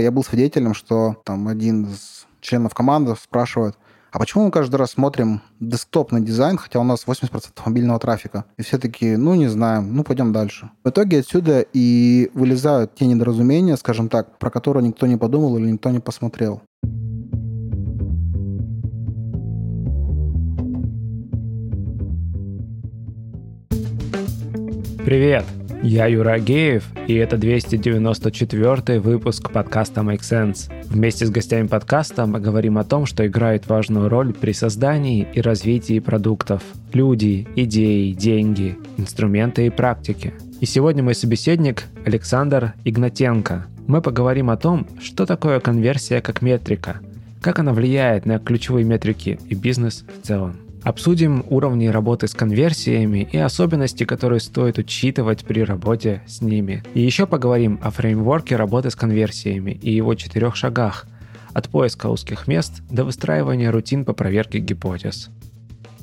Я был свидетелем, что там один из членов команды спрашивает, а почему мы каждый раз смотрим десктопный дизайн, хотя у нас 80% мобильного трафика? И все такие, ну, не знаем, ну, пойдем дальше. В итоге отсюда и вылезают те недоразумения, скажем так, про которые никто не подумал или никто не посмотрел. Привет! Я Юра Агеев, и это 294 выпуск подкаста Make Sense. Вместе с гостями подкаста мы говорим о том, что играет важную роль при создании и развитии продуктов. Люди, идеи, деньги, инструменты и практики. И сегодня мой собеседник Александр Игнатенко. Мы поговорим о том, что такое конверсия как метрика, как она влияет на ключевые метрики и бизнес в целом. Обсудим уровни работы с конверсиями и особенности, которые стоит учитывать при работе с ними. И еще поговорим о фреймворке работы с конверсиями и его четырех шагах от поиска узких мест до выстраивания рутин по проверке гипотез.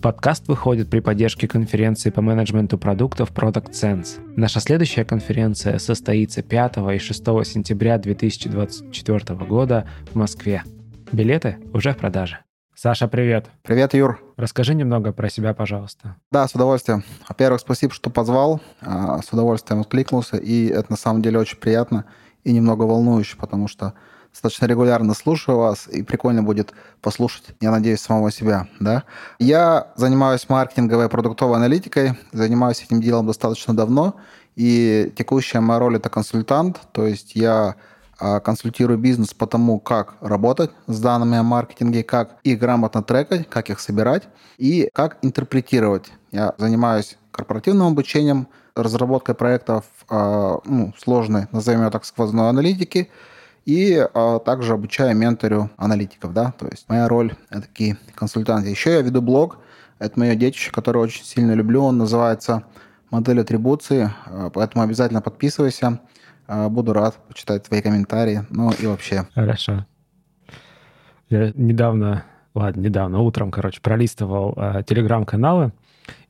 Подкаст выходит при поддержке конференции по менеджменту продуктов Product Sense. Наша следующая конференция состоится 5 и 6 сентября 2024 года в Москве. Билеты уже в продаже. Саша, привет. Привет, Юр. Расскажи немного про себя, пожалуйста. Да, с удовольствием. Во-первых, спасибо, что позвал. А, с удовольствием откликнулся. И это на самом деле очень приятно и немного волнующе, потому что достаточно регулярно слушаю вас, и прикольно будет послушать, я надеюсь, самого себя. Да? Я занимаюсь маркетинговой и продуктовой аналитикой, занимаюсь этим делом достаточно давно, и текущая моя роль – это консультант, то есть я консультирую бизнес по тому, как работать с данными о маркетинге, как их грамотно трекать, как их собирать и как интерпретировать. Я занимаюсь корпоративным обучением, разработкой проектов а, ну, сложной, назовем ее так, сквозной аналитики, и а, также обучаю менторю аналитиков, да, то есть моя роль – это такие консультанты. Еще я веду блог, это мое детище, которое очень сильно люблю, он называется «Модель атрибуции», поэтому обязательно подписывайся. А, буду рад почитать твои комментарии, ну и вообще. Хорошо. Я недавно, ладно, недавно, утром, короче, пролистывал э, телеграм-каналы,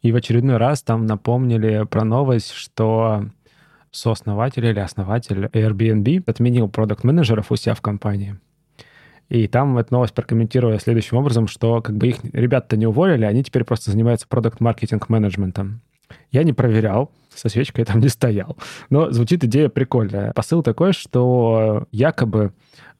и в очередной раз там напомнили про новость, что сооснователь или основатель Airbnb отменил продукт менеджеров у себя в компании. И там эту новость прокомментировали следующим образом, что как бы их ребята не уволили, они теперь просто занимаются продукт-маркетинг-менеджментом. Я не проверял, со свечкой там не стоял. Но звучит идея прикольная. Посыл такой, что якобы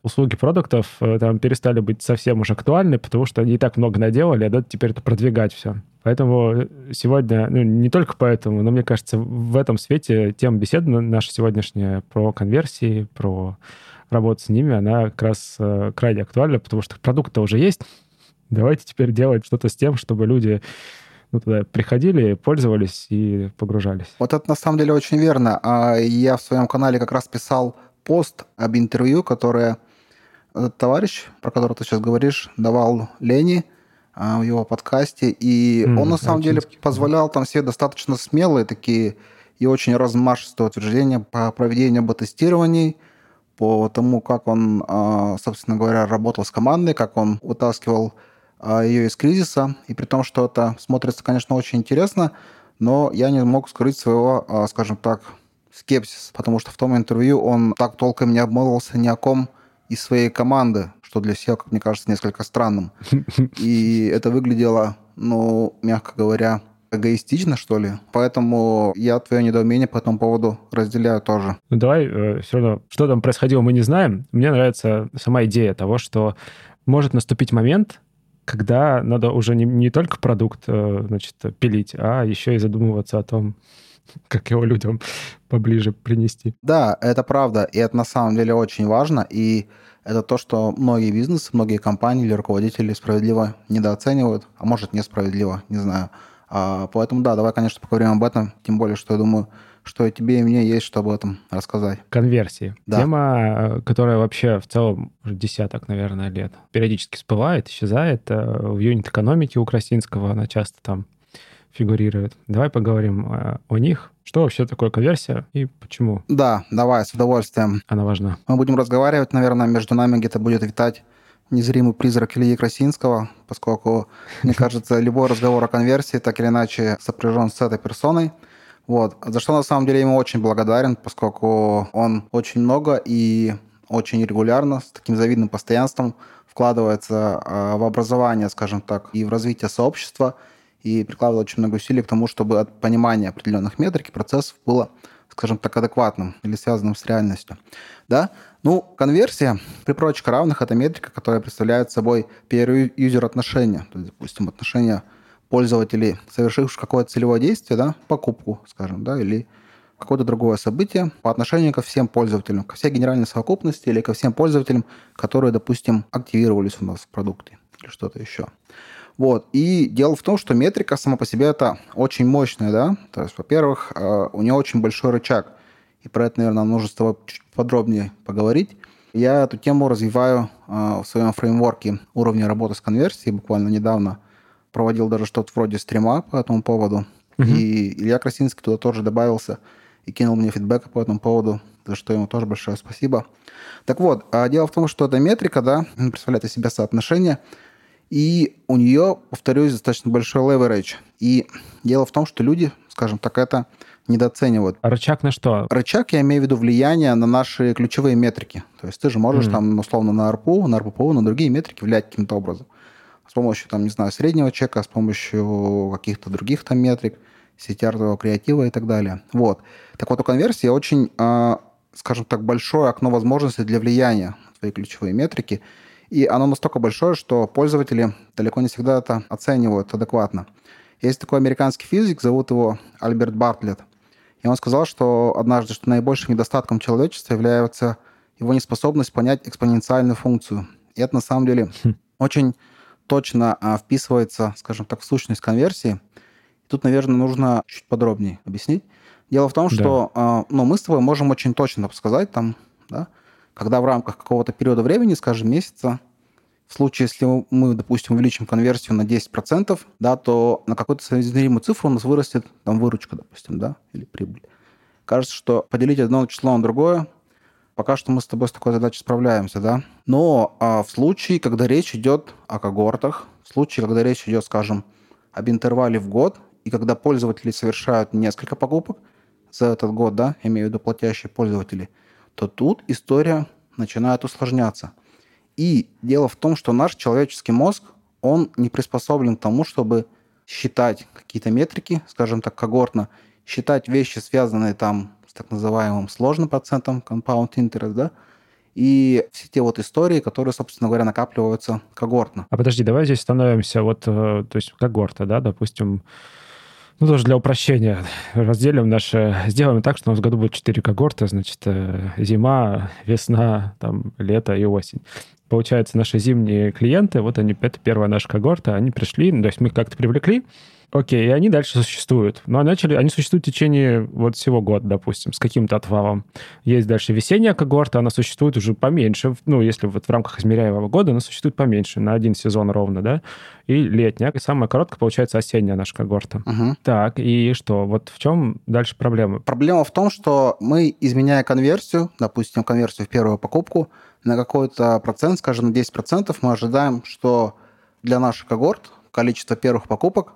услуги продуктов э, там перестали быть совсем уж актуальны, потому что они и так много наделали, а надо теперь это продвигать все. Поэтому сегодня, ну, не только поэтому, но мне кажется, в этом свете тема беседы наша сегодняшняя про конверсии, про работу с ними, она как раз э, крайне актуальна, потому что продукт-то уже есть. Давайте теперь делать что-то с тем, чтобы люди ну, туда приходили, пользовались и погружались. Вот это на самом деле очень верно. А я в своем канале как раз писал пост об интервью, которое этот товарищ, про которого ты сейчас говоришь, давал Лене а, в его подкасте. И mm, он на самом деле позволял там все достаточно смелые такие и очень размашистые утверждения по проведению бета-тестирований, по тому, как он, а, собственно говоря, работал с командой, как он вытаскивал ее из кризиса. И при том, что это смотрится, конечно, очень интересно, но я не мог скрыть своего, а, скажем так, скепсис, потому что в том интервью он так толком не обмолвился ни о ком из своей команды, что для всех, как мне кажется, несколько странным. И это выглядело, ну, мягко говоря, эгоистично, что ли. Поэтому я твое недоумение по этому поводу разделяю тоже. Ну давай, э, все равно, что там происходило, мы не знаем. Мне нравится сама идея того, что может наступить момент, когда надо уже не, не только продукт э, значит, пилить, а еще и задумываться о том, как его людям поближе принести. Да, это правда, и это на самом деле очень важно, и это то, что многие бизнесы, многие компании или руководители справедливо недооценивают, а может несправедливо, не знаю. А, поэтому да, давай, конечно, поговорим об этом, тем более, что я думаю, что тебе, и мне есть что об этом рассказать. Конверсии. Да. Тема, э, которая вообще в целом уже десяток, наверное, лет периодически всплывает, исчезает. Э, в юнит-экономике у Красинского она часто там фигурирует. Давай поговорим э, о них. Что вообще такое конверсия и почему? Да, давай, с удовольствием. Она важна. Мы будем разговаривать, наверное, между нами где-то будет витать незримый призрак Ильи Красинского, поскольку, мне кажется, любой разговор о конверсии так или иначе сопряжен с этой персоной – вот. За что на самом деле ему очень благодарен, поскольку он очень много и очень регулярно, с таким завидным постоянством вкладывается в образование, скажем так, и в развитие сообщества, и прикладывает очень много усилий к тому, чтобы от понимания определенных метрик и процессов было скажем так, адекватным или связанным с реальностью. Да? Ну, конверсия при прочих равных – это метрика, которая представляет собой peer-user отношения. То есть, допустим, отношения пользователей, совершивших какое-то целевое действие, да, покупку, скажем, да, или какое-то другое событие по отношению ко всем пользователям, ко всей генеральной совокупности или ко всем пользователям, которые, допустим, активировались у нас в продукте или что-то еще. Вот. И дело в том, что метрика сама по себе это очень мощная, да. То есть, во-первых, э, у нее очень большой рычаг. И про это, наверное, нужно с тобой чуть подробнее поговорить. Я эту тему развиваю э, в своем фреймворке уровня работы с конверсией. Буквально недавно проводил даже что-то вроде стрима по этому поводу. Uh-huh. И Илья Красинский туда тоже добавился и кинул мне фидбэк по этому поводу, за что ему тоже большое спасибо. Так вот, а дело в том, что эта метрика, да, представляет из себя соотношение – и у нее, повторюсь, достаточно большой leverage. И дело в том, что люди, скажем так, это недооценивают. А рычаг на что? Рычаг, я имею в виду влияние на наши ключевые метрики. То есть ты же можешь mm-hmm. там, условно, на РПУ, на РППУ, на другие метрики влиять каким-то образом. С помощью, там, не знаю, среднего чека, с помощью каких-то других там метрик, CTR, креатива и так далее. Вот. Так вот, у конверсии очень, а, скажем так, большое окно возможностей для влияния на свои ключевые метрики – и оно настолько большое, что пользователи далеко не всегда это оценивают адекватно. Есть такой американский физик, зовут его Альберт Бартлетт. И он сказал, что однажды, что наибольшим недостатком человечества является его неспособность понять экспоненциальную функцию. И это на самом деле хм. очень точно а, вписывается, скажем так, в сущность конверсии. И тут, наверное, нужно чуть подробнее объяснить. Дело в том, что да. а, ну, мы с тобой можем очень точно сказать, там, да, когда в рамках какого-то периода времени, скажем, месяца, в случае, если мы, допустим, увеличим конверсию на 10%, да, то на какую-то соизмеримую цифру у нас вырастет там выручка, допустим, да, или прибыль. Кажется, что поделить одно число на другое, пока что мы с тобой с такой задачей справляемся, да. Но а в случае, когда речь идет о когортах, в случае, когда речь идет, скажем, об интервале в год, и когда пользователи совершают несколько покупок за этот год, да, имею в виду платящие пользователи – то тут история начинает усложняться. И дело в том, что наш человеческий мозг, он не приспособлен к тому, чтобы считать какие-то метрики, скажем так, когортно, считать вещи, связанные там так называемым сложным процентом, compound interest, да, и все те вот истории, которые, собственно говоря, накапливаются когортно. А подожди, давай здесь становимся вот, э, то есть когорта, да, допустим, ну, тоже для упрощения разделим наше... Сделаем так, что у нас в году будет 4 когорта, значит, э, зима, весна, там, лето и осень. Получается, наши зимние клиенты, вот они, это первая наша когорта, они пришли, ну, то есть мы как-то привлекли, Окей, и они дальше существуют. Но начали, они существуют в течение вот всего года, допустим, с каким-то отвалом. Есть дальше весенняя когорта, она существует уже поменьше. Ну, если вот в рамках измеряемого года, она существует поменьше, на один сезон ровно, да. И летняя, и самая короткая, получается, осенняя наша когорта. Угу. Так, и что? Вот в чем дальше проблема? Проблема в том, что мы, изменяя конверсию, допустим, конверсию в первую покупку, на какой-то процент, скажем, на 10%, мы ожидаем, что для наших когорт количество первых покупок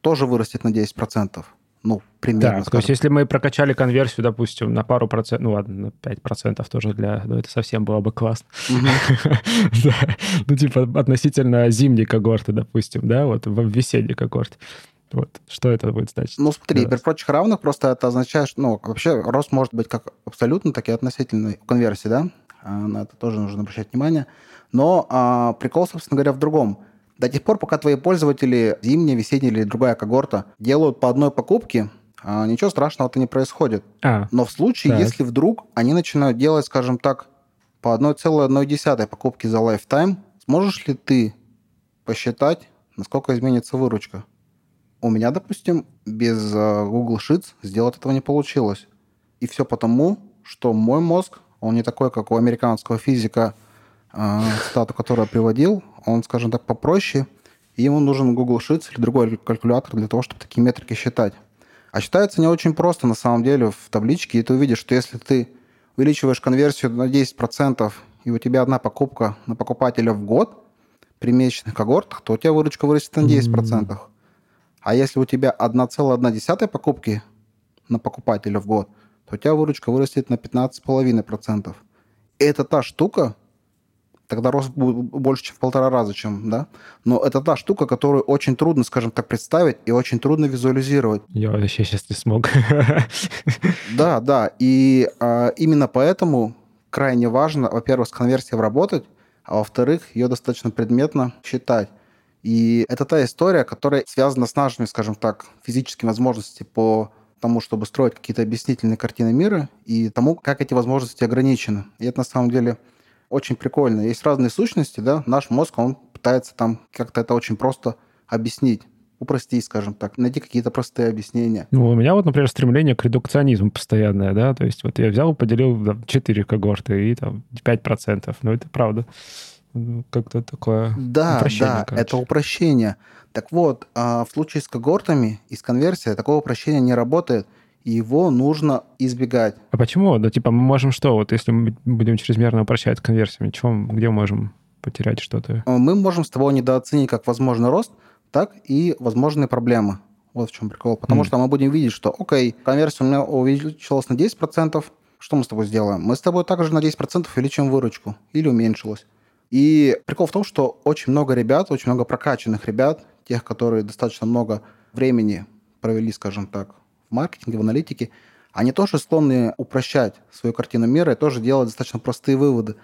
тоже вырастет на 10%. Ну, примерно. Так, то есть если мы прокачали конверсию, допустим, на пару процентов, ну ладно, на 5 процентов тоже для... Ну, это совсем было бы классно. Ну, типа относительно зимней когорты, допустим, да, вот в весенней когорте. Вот, что это будет значить? Ну, смотри, при прочих равных просто это означает, что, ну, вообще рост может быть как абсолютно, так и относительной конверсии, да? А, на это тоже нужно обращать внимание. Но а, прикол, собственно говоря, в другом. До тех пор, пока твои пользователи, зимняя, весенняя или другая когорта, делают по одной покупке, а, ничего страшного-то не происходит. А, Но в случае, так. если вдруг они начинают делать, скажем так, по 1,1 покупки за lifetime, сможешь ли ты посчитать, насколько изменится выручка? У меня, допустим, без а, Google Sheets сделать этого не получилось. И все потому, что мой мозг, он не такой, как у американского физика, цитату, которую я приводил, он, скажем так, попроще, и ему нужен Google Sheets или другой калькулятор для того, чтобы такие метрики считать. А считается не очень просто, на самом деле, в табличке, и ты увидишь, что если ты увеличиваешь конверсию на 10%, и у тебя одна покупка на покупателя в год при месячных когортах, то у тебя выручка вырастет на 10%. Mm-hmm. А если у тебя 1,1 покупки на покупателя в год, то у тебя выручка вырастет на 15,5%. это та штука, тогда рост будет больше, чем в полтора раза, чем, да. Но это та штука, которую очень трудно, скажем так, представить и очень трудно визуализировать. Я вообще сейчас не смог. Да, да. И а, именно поэтому крайне важно, во-первых, с конверсией работать, а во-вторых, ее достаточно предметно считать. И это та история, которая связана с нашими, скажем так, физическими возможностями по тому, чтобы строить какие-то объяснительные картины мира и тому, как эти возможности ограничены. И это на самом деле очень прикольно. Есть разные сущности, да, наш мозг, он пытается там как-то это очень просто объяснить упростить, скажем так, найти какие-то простые объяснения. Ну, у меня вот, например, стремление к редукционизму постоянное, да, то есть вот я взял, поделил там, 4 когорты и там 5%, ну, это правда. Ну, как-то такое да, упрощение, Да, короче. это упрощение. Так вот, а, в случае с когортами и с конверсией такого упрощения не работает – и его нужно избегать. А почему? Да, типа, мы можем что? Вот если мы будем чрезмерно упрощать конверсиями, чего, где можем потерять что-то? А, мы можем с тобой недооценить как возможный рост, так и возможные проблемы. Вот в чем прикол. Потому mm. что мы будем видеть, что, окей, конверсия у меня увеличилась на 10%, что мы с тобой сделаем? Мы с тобой также на 10% увеличим выручку или уменьшилась. И прикол в том, что очень много ребят, очень много прокачанных ребят, тех, которые достаточно много времени провели, скажем так, в маркетинге, в аналитике, они тоже склонны упрощать свою картину мира и тоже делать достаточно простые выводы.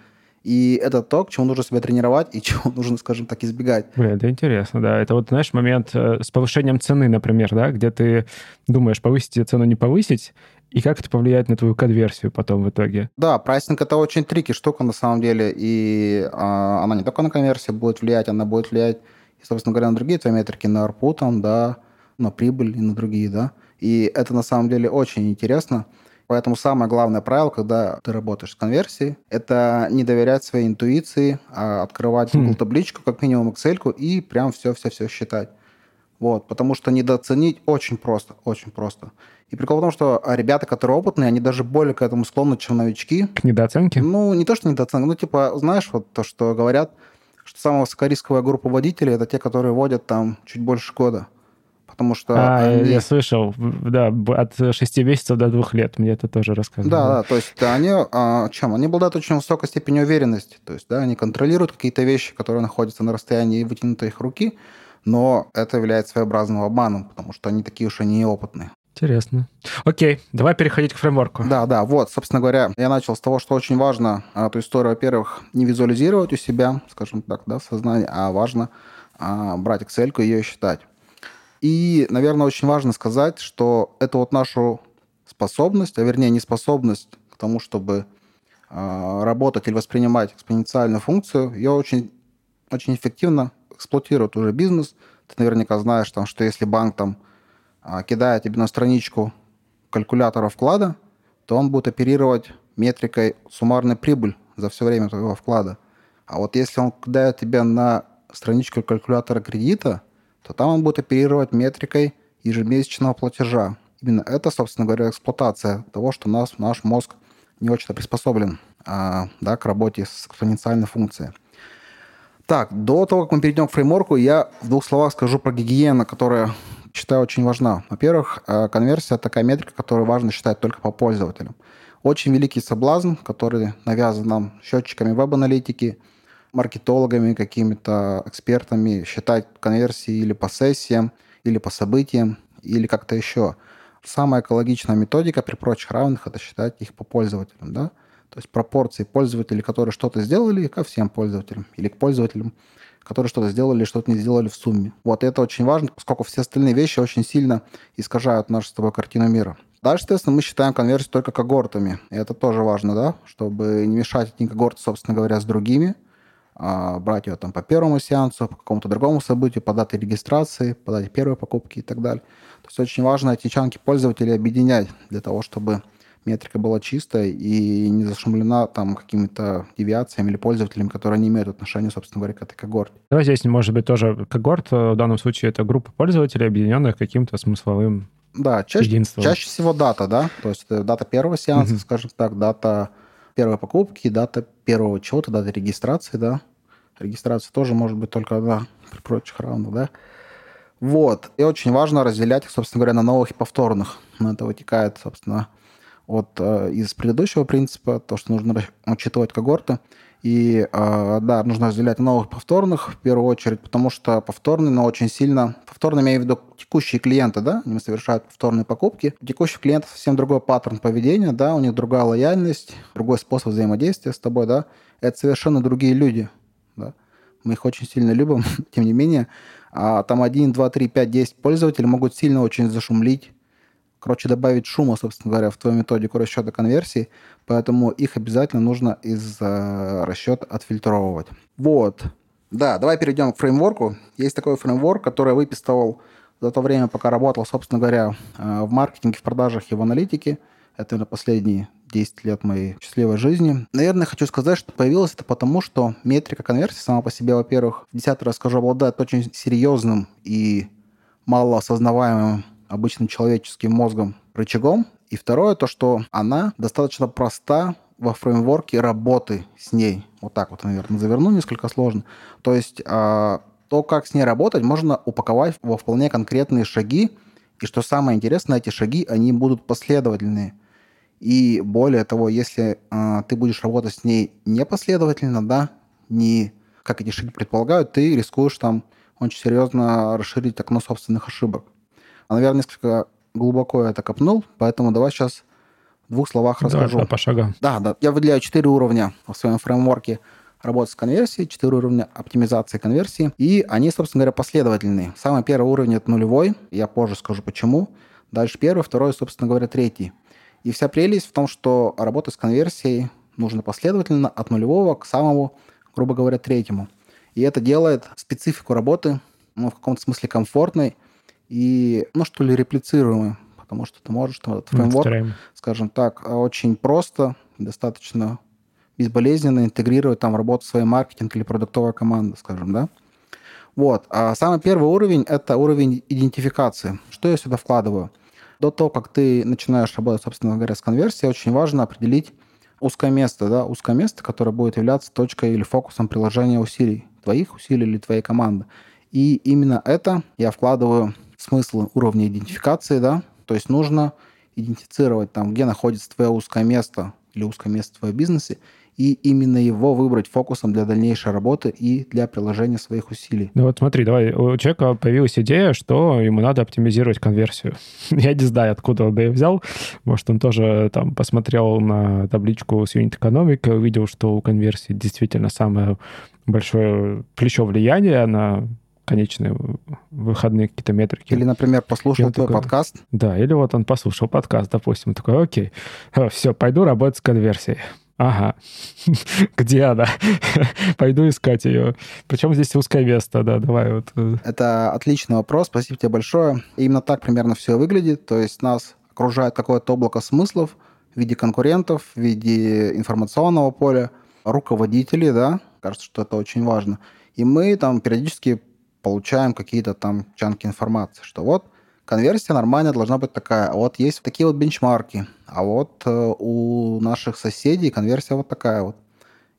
И это то, к чему нужно себя тренировать и чего нужно, скажем так, избегать. Блин, это интересно, да. Это вот, знаешь, момент э, с повышением цены, например, да, где ты думаешь, повысить цену, не повысить, и как это повлияет на твою конверсию потом в итоге? Да, прайсинг это очень трики штука на самом деле, и а, она не только на конверсию будет влиять, она будет влиять, и, собственно говоря, на другие твои метрики, на ARPU, там, да, на прибыль и на другие, да. И это на самом деле очень интересно. Поэтому самое главное правило, когда ты работаешь с конверсией, это не доверять своей интуиции, а открывать Google табличку, как минимум Excel, и прям все-все-все считать. Вот, потому что недооценить очень просто, очень просто. И прикол в том, что ребята, которые опытные, они даже более к этому склонны, чем новички. К недооценке? Ну, не то, что недооценка, ну, типа, знаешь, вот то, что говорят, что самая высокорисковая группа водителей – это те, которые водят там чуть больше года потому что... А, они... я слышал, да, от 6 месяцев до 2 лет, мне это тоже рассказывали. Да, да, то есть они, а, чем? Они обладают очень высокой степенью уверенности, то есть, да, они контролируют какие-то вещи, которые находятся на расстоянии вытянутой их руки, но это является своеобразным обманом, потому что они такие уж и неопытные. Интересно. Окей, давай переходить к фреймворку. Да, да, вот, собственно говоря, я начал с того, что очень важно а, эту историю, во-первых, не визуализировать у себя, скажем так, да, в сознании, а важно а, брать Excel и ее считать. И, наверное, очень важно сказать, что это вот нашу способность, а вернее неспособность к тому, чтобы э, работать или воспринимать экспоненциальную функцию, ее очень, очень эффективно эксплуатирует уже бизнес. Ты наверняка знаешь, там, что если банк там, э, кидает тебе на страничку калькулятора вклада, то он будет оперировать метрикой суммарной прибыль за все время твоего вклада. А вот если он кидает тебя на страничку калькулятора кредита, то там он будет оперировать метрикой ежемесячного платежа. Именно это, собственно говоря, эксплуатация того, что нас, наш мозг не очень приспособлен а, да, к работе с экспоненциальной функцией. Так, до того, как мы перейдем к фреймворку, я в двух словах скажу про гигиену, которая, считаю, очень важна. Во-первых, а, конверсия – такая метрика, которую важно считать только по пользователям. Очень великий соблазн, который навязан нам счетчиками веб-аналитики – маркетологами, какими-то экспертами считать конверсии или по сессиям, или по событиям, или как-то еще. Самая экологичная методика при прочих равных – это считать их по пользователям, да? То есть пропорции пользователей, которые что-то сделали, ко всем пользователям, или к пользователям, которые что-то сделали что-то не сделали в сумме. Вот это очень важно, поскольку все остальные вещи очень сильно искажают нашу с тобой картину мира. Дальше, соответственно, мы считаем конверсию только когортами. И это тоже важно, да, чтобы не мешать одни когорты, собственно говоря, с другими – брать ее там по первому сеансу, по какому-то другому событию, по дате регистрации, по дате первой покупки и так далее. То есть очень важно эти чанки пользователей объединять для того, чтобы метрика была чистая и не зашумлена там какими-то девиациями или пользователями, которые не имеют отношения, собственно говоря, к этой когорте. Давай здесь, может быть, тоже когорт, в данном случае это группа пользователей, объединенных каким-то смысловым да, чаще, чаще всего дата, да, то есть это дата первого сеанса, угу. скажем так, дата первой покупки, дата первого чего-то, дата регистрации, да. Регистрация тоже может быть только одна при прочих равных, да. Вот. И очень важно разделять их, собственно говоря, на новых и повторных. На это вытекает, собственно, от, э, из предыдущего принципа, то, что нужно учитывать когорты. И э, да, нужно разделять новых повторных в первую очередь, потому что повторные, но очень сильно... Повторные, имею в виду текущие клиенты, да, они совершают повторные покупки. У текущих клиентов совсем другой паттерн поведения, да, у них другая лояльность, другой способ взаимодействия с тобой, да. Это совершенно другие люди, да. Мы их очень сильно любим, тем не менее. А там 1, 2, 3, 5, 10 пользователей могут сильно очень зашумлить, короче, добавить шума, собственно говоря, в твою методику расчета конверсии, поэтому их обязательно нужно из э, расчета отфильтровывать. Вот. Да, давай перейдем к фреймворку. Есть такой фреймворк, который я выписывал за то время, пока работал, собственно говоря, э, в маркетинге, в продажах и в аналитике. Это на последние 10 лет моей счастливой жизни. Наверное, хочу сказать, что появилось это потому, что метрика конверсии сама по себе, во-первых, в десятый раз скажу, обладает очень серьезным и мало осознаваемым обычным человеческим мозгом рычагом. И второе, то, что она достаточно проста во фреймворке работы с ней. Вот так вот, наверное, заверну несколько сложно. То есть э, то, как с ней работать, можно упаковать во вполне конкретные шаги. И что самое интересное, эти шаги, они будут последовательные. И более того, если э, ты будешь работать с ней непоследовательно, да, не как эти шаги предполагают, ты рискуешь там очень серьезно расширить окно собственных ошибок. А, наверное, несколько глубоко я это копнул, поэтому давай сейчас в двух словах давай, расскажу. Да, по шагам. Да, да. Я выделяю четыре уровня в своем фреймворке работы с конверсией, четыре уровня оптимизации конверсии, и они, собственно говоря, последовательные. Самый первый уровень – это нулевой, я позже скажу почему. Дальше первый, второй, собственно говоря, третий. И вся прелесть в том, что работа с конверсией нужно последовательно от нулевого к самому, грубо говоря, третьему. И это делает специфику работы ну, в каком-то смысле комфортной, и, ну, что ли, реплицируемый, потому что ты можешь там, этот фреймворк, скажем так, очень просто, достаточно безболезненно интегрировать там работу своей маркетинг или продуктовая команда, скажем, да. Вот. А самый первый уровень – это уровень идентификации. Что я сюда вкладываю? До того, как ты начинаешь работать, собственно говоря, с конверсией, очень важно определить узкое место, да, узкое место, которое будет являться точкой или фокусом приложения усилий, твоих усилий или твоей команды. И именно это я вкладываю смысл уровня идентификации, да, то есть нужно идентифицировать там, где находится твое узкое место или узкое место в твоем бизнесе, и именно его выбрать фокусом для дальнейшей работы и для приложения своих усилий. Ну вот смотри, давай, у человека появилась идея, что ему надо оптимизировать конверсию. Я не знаю, откуда он ее взял. Может, он тоже там посмотрел на табличку с юнит экономика, увидел, что у конверсии действительно самое большое плечо влияния на конечные выходные какие-то метрики. Или, например, послушал твой такой, подкаст. Да, или вот он послушал подкаст, допустим, такой, окей, все, пойду работать с конверсией. Ага, где она? Пойду искать ее. Причем здесь узкое место, да, давай вот. Э. Это отличный вопрос, спасибо тебе большое. И именно так примерно все выглядит, то есть нас окружает какое-то облако смыслов в виде конкурентов, в виде информационного поля, руководителей, да, кажется, что это очень важно. И мы там периодически получаем какие-то там чанки информации, что вот конверсия нормальная должна быть такая, а вот есть такие вот бенчмарки, а вот э, у наших соседей конверсия вот такая вот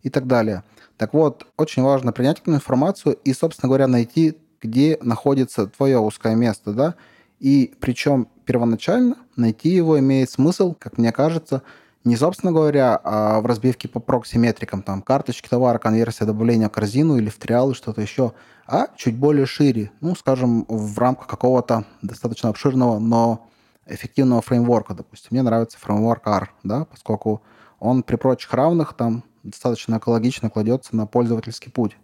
и так далее. Так вот, очень важно принять эту информацию и, собственно говоря, найти, где находится твое узкое место, да, и причем первоначально найти его имеет смысл, как мне кажется, не, собственно говоря, а в разбивке по прокси-метрикам, там, карточки товара, конверсия, добавления в корзину или в триал, и что-то еще, а чуть более шире, ну, скажем, в рамках какого-то достаточно обширного, но эффективного фреймворка, допустим. Мне нравится фреймворк R, да, поскольку он при прочих равных там достаточно экологично кладется на пользовательский путь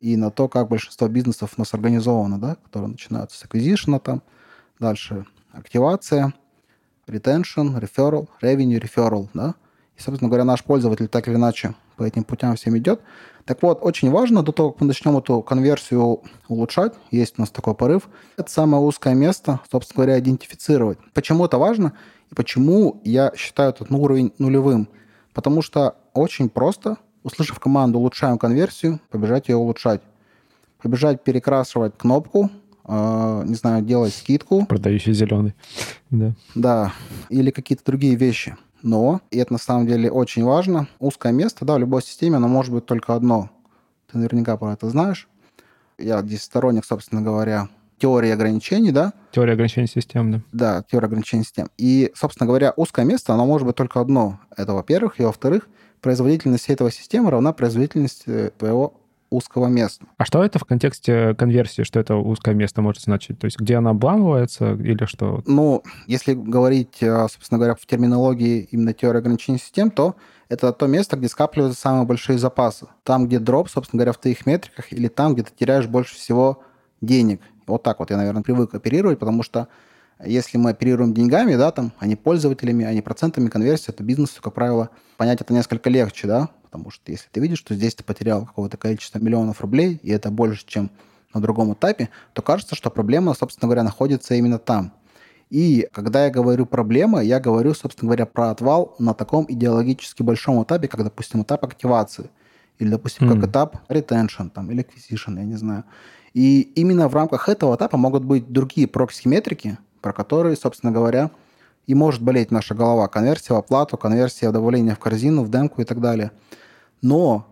и на то, как большинство бизнесов у нас организовано, да, которые начинаются с acquisition, там, дальше активация – retention, referral, revenue, referral, да. И, собственно говоря, наш пользователь так или иначе по этим путям всем идет. Так вот, очень важно до того, как мы начнем эту конверсию улучшать, есть у нас такой порыв, это самое узкое место, собственно говоря, идентифицировать. Почему это важно и почему я считаю этот уровень нулевым? Потому что очень просто, услышав команду «улучшаем конверсию», побежать ее улучшать. Побежать перекрашивать кнопку, э, не знаю, делать скидку. Продающий зеленый. Да. Да. Или какие-то другие вещи. Но, и это на самом деле очень важно, узкое место, да, в любой системе, оно может быть только одно. Ты наверняка про это знаешь. Я здесь сторонник, собственно говоря, теории ограничений, да? Теория ограничений систем, да. Да, теория ограничений систем. И, собственно говоря, узкое место, оно может быть только одно. Это, во-первых. И, во-вторых, производительность этого системы равна производительности твоего узкого места. А что это в контексте конверсии, что это узкое место может значить? То есть где она обламывается или что? Ну, если говорить, э, собственно говоря, в терминологии именно теории ограничений систем, то это то место, где скапливаются самые большие запасы. Там, где дроп, собственно говоря, в твоих метриках, или там, где ты теряешь больше всего денег. Вот так вот я, наверное, привык оперировать, потому что если мы оперируем деньгами, да, там, а не пользователями, а не процентами конверсии, то бизнесу, как правило, понять это несколько легче, да, потому что если ты видишь, что здесь ты потерял какое-то количество миллионов рублей, и это больше, чем на другом этапе, то кажется, что проблема, собственно говоря, находится именно там. И когда я говорю проблема, я говорю, собственно говоря, про отвал на таком идеологически большом этапе, как, допустим, этап активации, или, допустим, mm. как этап retention, там, или acquisition, я не знаю. И именно в рамках этого этапа могут быть другие прокси-метрики, про которые, собственно говоря, и может болеть наша голова. Конверсия в оплату, конверсия в добавление в корзину, в демку и так далее. Но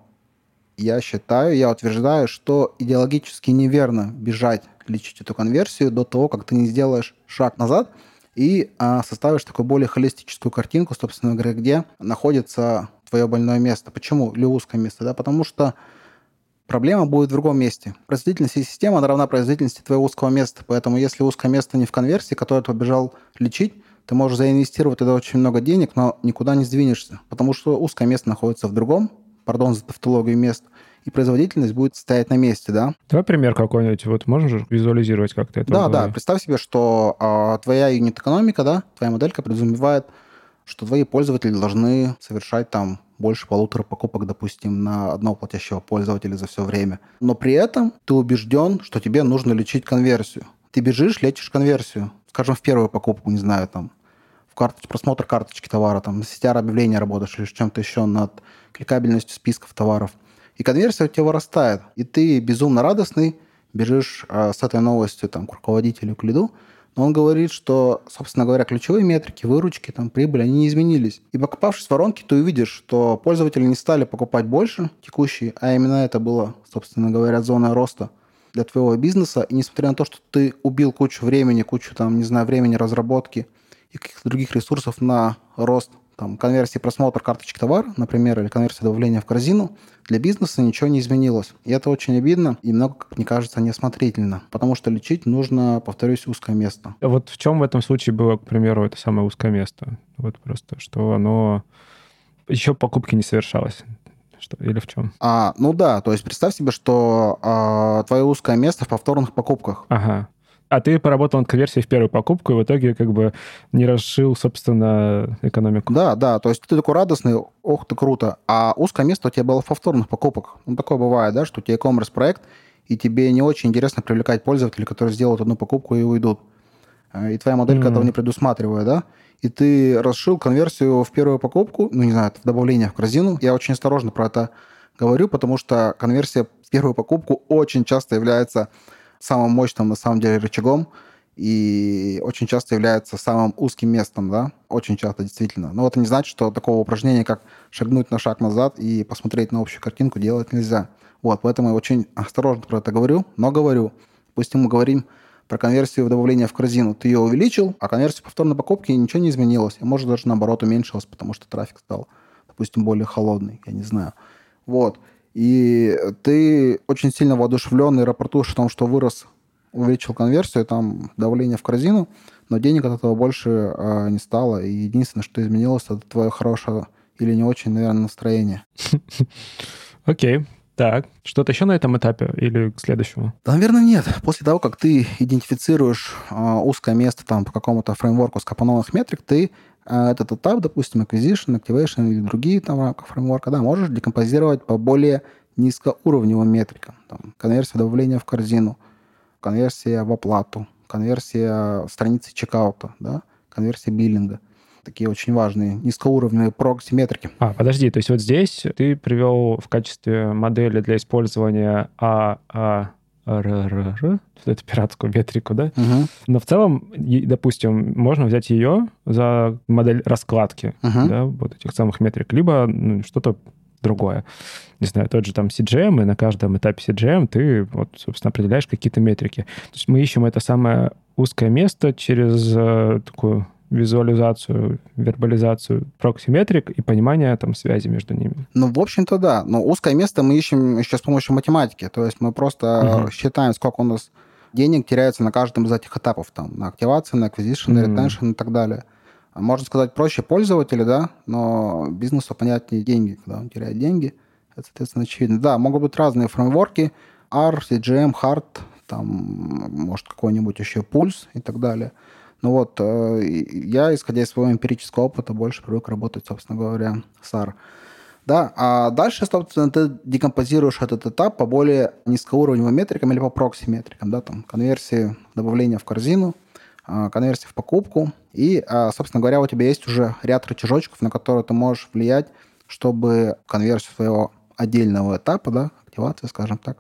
я считаю, я утверждаю, что идеологически неверно бежать лечить эту конверсию до того, как ты не сделаешь шаг назад и а, составишь такую более холистическую картинку, собственно говоря, где находится твое больное место. Почему? Или узкое место, да? Потому что Проблема будет в другом месте. Производительность системы она равна производительности твоего узкого места. Поэтому если узкое место не в конверсии, которое ты побежал лечить, ты можешь заинвестировать туда очень много денег, но никуда не сдвинешься. Потому что узкое место находится в другом, пардон за тавтологию мест, и производительность будет стоять на месте, да? Давай пример какой-нибудь. Вот можешь визуализировать как-то это? Да, да. Представь себе, что а, твоя юнит-экономика, да, твоя моделька подразумевает, что твои пользователи должны совершать там больше полутора покупок, допустим, на одного платящего пользователя за все время. Но при этом ты убежден, что тебе нужно лечить конверсию. Ты бежишь, лечишь конверсию. Скажем, в первую покупку, не знаю, там, в карточ... просмотр карточки товара, там, на сетях объявления работаешь или чем-то еще над кликабельностью списков товаров. И конверсия у тебя вырастает. И ты безумно радостный, бежишь э, с этой новостью там, к руководителю, к лиду, но он говорит, что, собственно говоря, ключевые метрики, выручки, там, прибыль, они не изменились. И покопавшись в воронке, ты увидишь, что пользователи не стали покупать больше текущие, а именно это было, собственно говоря, зона роста для твоего бизнеса. И несмотря на то, что ты убил кучу времени, кучу, там, не знаю, времени разработки и каких-то других ресурсов на рост там, конверсии просмотра карточки товара, например, или конверсии добавления в корзину, для бизнеса ничего не изменилось. И это очень обидно и много, как мне кажется, неосмотрительно, потому что лечить нужно, повторюсь, узкое место. Вот в чем в этом случае было, к примеру, это самое узкое место? Вот просто, что оно еще покупки не совершалось. Что, или в чем? А, ну да, то есть представь себе, что а, твое узкое место в повторных покупках. Ага. А ты поработал над конверсией в первую покупку, и в итоге как бы не расшил, собственно, экономику. Да, да, то есть ты такой радостный, ох ты круто, а узкое место у тебя было в повторных покупках. Ну, такое бывает, да, что у тебя e-commerce проект, и тебе не очень интересно привлекать пользователей, которые сделают одну покупку и уйдут. А, и твоя моделька mm-hmm. этого не предусматривает, да? И ты расшил конверсию в первую покупку, ну, не знаю, в добавление в корзину. Я очень осторожно про это говорю, потому что конверсия в первую покупку очень часто является самым мощным, на самом деле, рычагом и очень часто является самым узким местом, да, очень часто действительно. Но это не значит, что такого упражнения, как шагнуть на шаг назад и посмотреть на общую картинку, делать нельзя. Вот, поэтому я очень осторожно про это говорю, но говорю. Допустим, мы говорим про конверсию в добавление в корзину. Ты ее увеличил, а конверсия повторной покупки ничего не изменилось. И может даже наоборот уменьшилась, потому что трафик стал, допустим, более холодный, я не знаю. Вот и ты очень сильно воодушевлен и рапортуешь о том, что вырос, увеличил конверсию, там давление в корзину, но денег от этого больше э, не стало. И единственное, что изменилось, это твое хорошее или не очень, наверное, настроение. Окей. Так, что-то еще на этом этапе или к следующему? Да, наверное, нет. После того, как ты идентифицируешь э, узкое место там по какому-то фреймворку скопанованных метрик, ты этот этап, допустим, acquisition, activation или другие там фреймворка, да, можешь декомпозировать по более низкоуровневым метрикам. Там, конверсия добавления в корзину, конверсия в оплату, конверсия страницы чекаута, да, конверсия биллинга. Такие очень важные низкоуровневые прокси-метрики. А, подожди, то есть вот здесь ты привел в качестве модели для использования АА РРР, эту пиратскую метрику, да? Угу. Но в целом, допустим, можно взять ее за модель раскладки, угу. да, вот этих самых метрик, либо ну, что-то другое. Не знаю, тот же там CGM, и на каждом этапе CGM ты, вот, собственно, определяешь какие-то метрики. То есть мы ищем это самое узкое место через э, такую визуализацию, вербализацию проксиметрик и понимание там связи между ними. Ну, в общем-то, да. Но узкое место мы ищем еще с помощью математики. То есть мы просто угу. считаем, сколько у нас денег теряется на каждом из этих этапов. Там, на активацию, на acquisition, на retention и так далее. А можно сказать, проще пользователю, да, но бизнесу понятнее деньги, когда он теряет деньги. Это, соответственно, очевидно. Да, могут быть разные фреймворки. R, CGM, Hard, там, может, какой-нибудь еще пульс и так далее. Ну вот, э, я, исходя из своего эмпирического опыта, больше привык работать, собственно говоря, с R. Да, а дальше, собственно, ты декомпозируешь этот этап по более низкоуровневым метрикам или по прокси-метрикам, да, там, конверсии добавления в корзину, а, конверсии в покупку. И, а, собственно говоря, у тебя есть уже ряд рычажочков, на которые ты можешь влиять, чтобы конверсию своего отдельного этапа, да, активация, скажем так,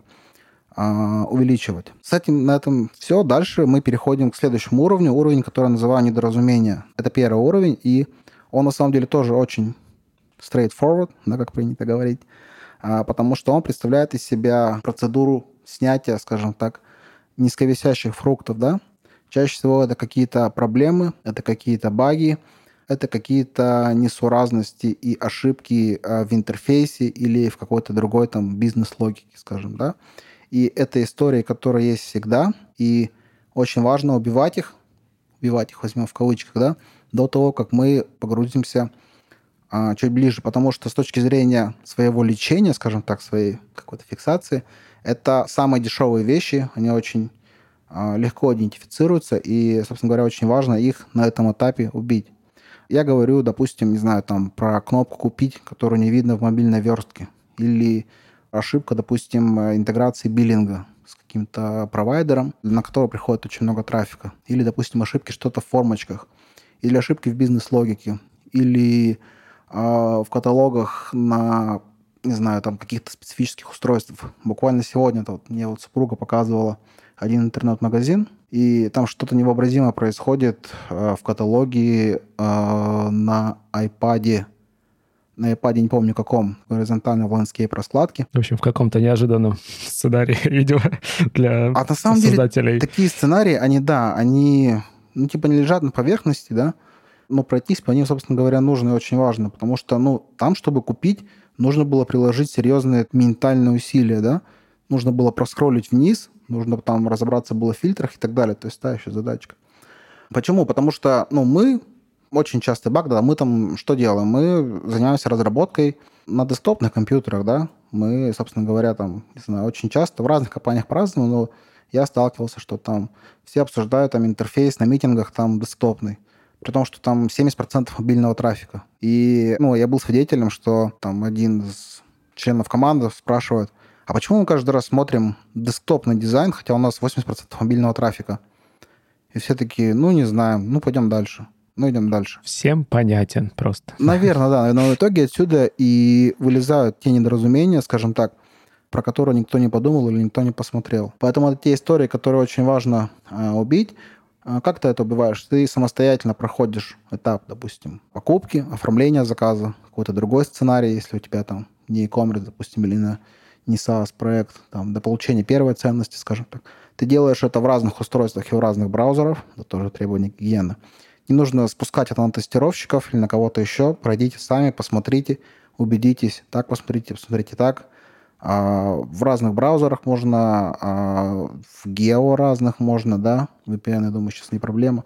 увеличивать. С этим на этом все. Дальше мы переходим к следующему уровню, уровень, который я называю недоразумение. Это первый уровень, и он на самом деле тоже очень straightforward, да, как принято говорить, а, потому что он представляет из себя процедуру снятия, скажем так, низковисящих фруктов, да. Чаще всего это какие-то проблемы, это какие-то баги, это какие-то несуразности и ошибки а, в интерфейсе или в какой-то другой там бизнес-логике, скажем, да. И это истории, которые есть всегда, и очень важно убивать их, убивать их, возьмем в кавычках, да, до того, как мы погрузимся а, чуть ближе, потому что с точки зрения своего лечения, скажем так, своей какой-то фиксации, это самые дешевые вещи, они очень а, легко идентифицируются, и, собственно говоря, очень важно их на этом этапе убить. Я говорю, допустим, не знаю, там про кнопку «Купить», которую не видно в мобильной верстке, или ошибка, допустим, интеграции биллинга с каким-то провайдером, на которого приходит очень много трафика. Или, допустим, ошибки что-то в формочках. Или ошибки в бизнес-логике. Или э, в каталогах на, не знаю, там каких-то специфических устройств. Буквально сегодня -то вот, мне вот супруга показывала один интернет-магазин, и там что-то невообразимое происходит э, в каталоге э, на iPad на iPad, не помню каком, горизонтальном landscape раскладке. В общем, в каком-то неожиданном сценарии видео для А на самом создателей. деле такие сценарии, они, да, они, ну, типа не лежат на поверхности, да, но пройтись по ним, собственно говоря, нужно и очень важно, потому что, ну, там, чтобы купить, нужно было приложить серьезные ментальные усилия, да, нужно было проскролить вниз, нужно там разобраться было в фильтрах и так далее, то есть та еще задачка. Почему? Потому что, ну, мы очень частый баг, да, мы там что делаем? Мы занимаемся разработкой на десктопных компьютерах, да, мы, собственно говоря, там, не знаю, очень часто в разных компаниях по-разному, но я сталкивался, что там все обсуждают там интерфейс на митингах там десктопный, при том, что там 70% мобильного трафика. И, ну, я был свидетелем, что там один из членов команды спрашивает, а почему мы каждый раз смотрим десктопный дизайн, хотя у нас 80% мобильного трафика? И все такие, ну, не знаем, ну, пойдем дальше. Ну, идем дальше. Всем понятен просто. Наверное, да. Но в итоге отсюда и вылезают те недоразумения, скажем так, про которые никто не подумал или никто не посмотрел. Поэтому это те истории, которые очень важно э, убить. А как ты это убиваешь? Ты самостоятельно проходишь этап, допустим, покупки, оформления заказа, какой-то другой сценарий, если у тебя там не e-commerce, допустим, или на не SaaS проект, там, до получения первой ценности, скажем так. Ты делаешь это в разных устройствах и в разных браузерах, это тоже требование гигиены. Не нужно спускать это на тестировщиков или на кого-то еще. Пройдите сами, посмотрите, убедитесь. Так посмотрите, посмотрите так. А, в разных браузерах можно, а, в гео разных можно, да. VPN, я думаю, сейчас не проблема.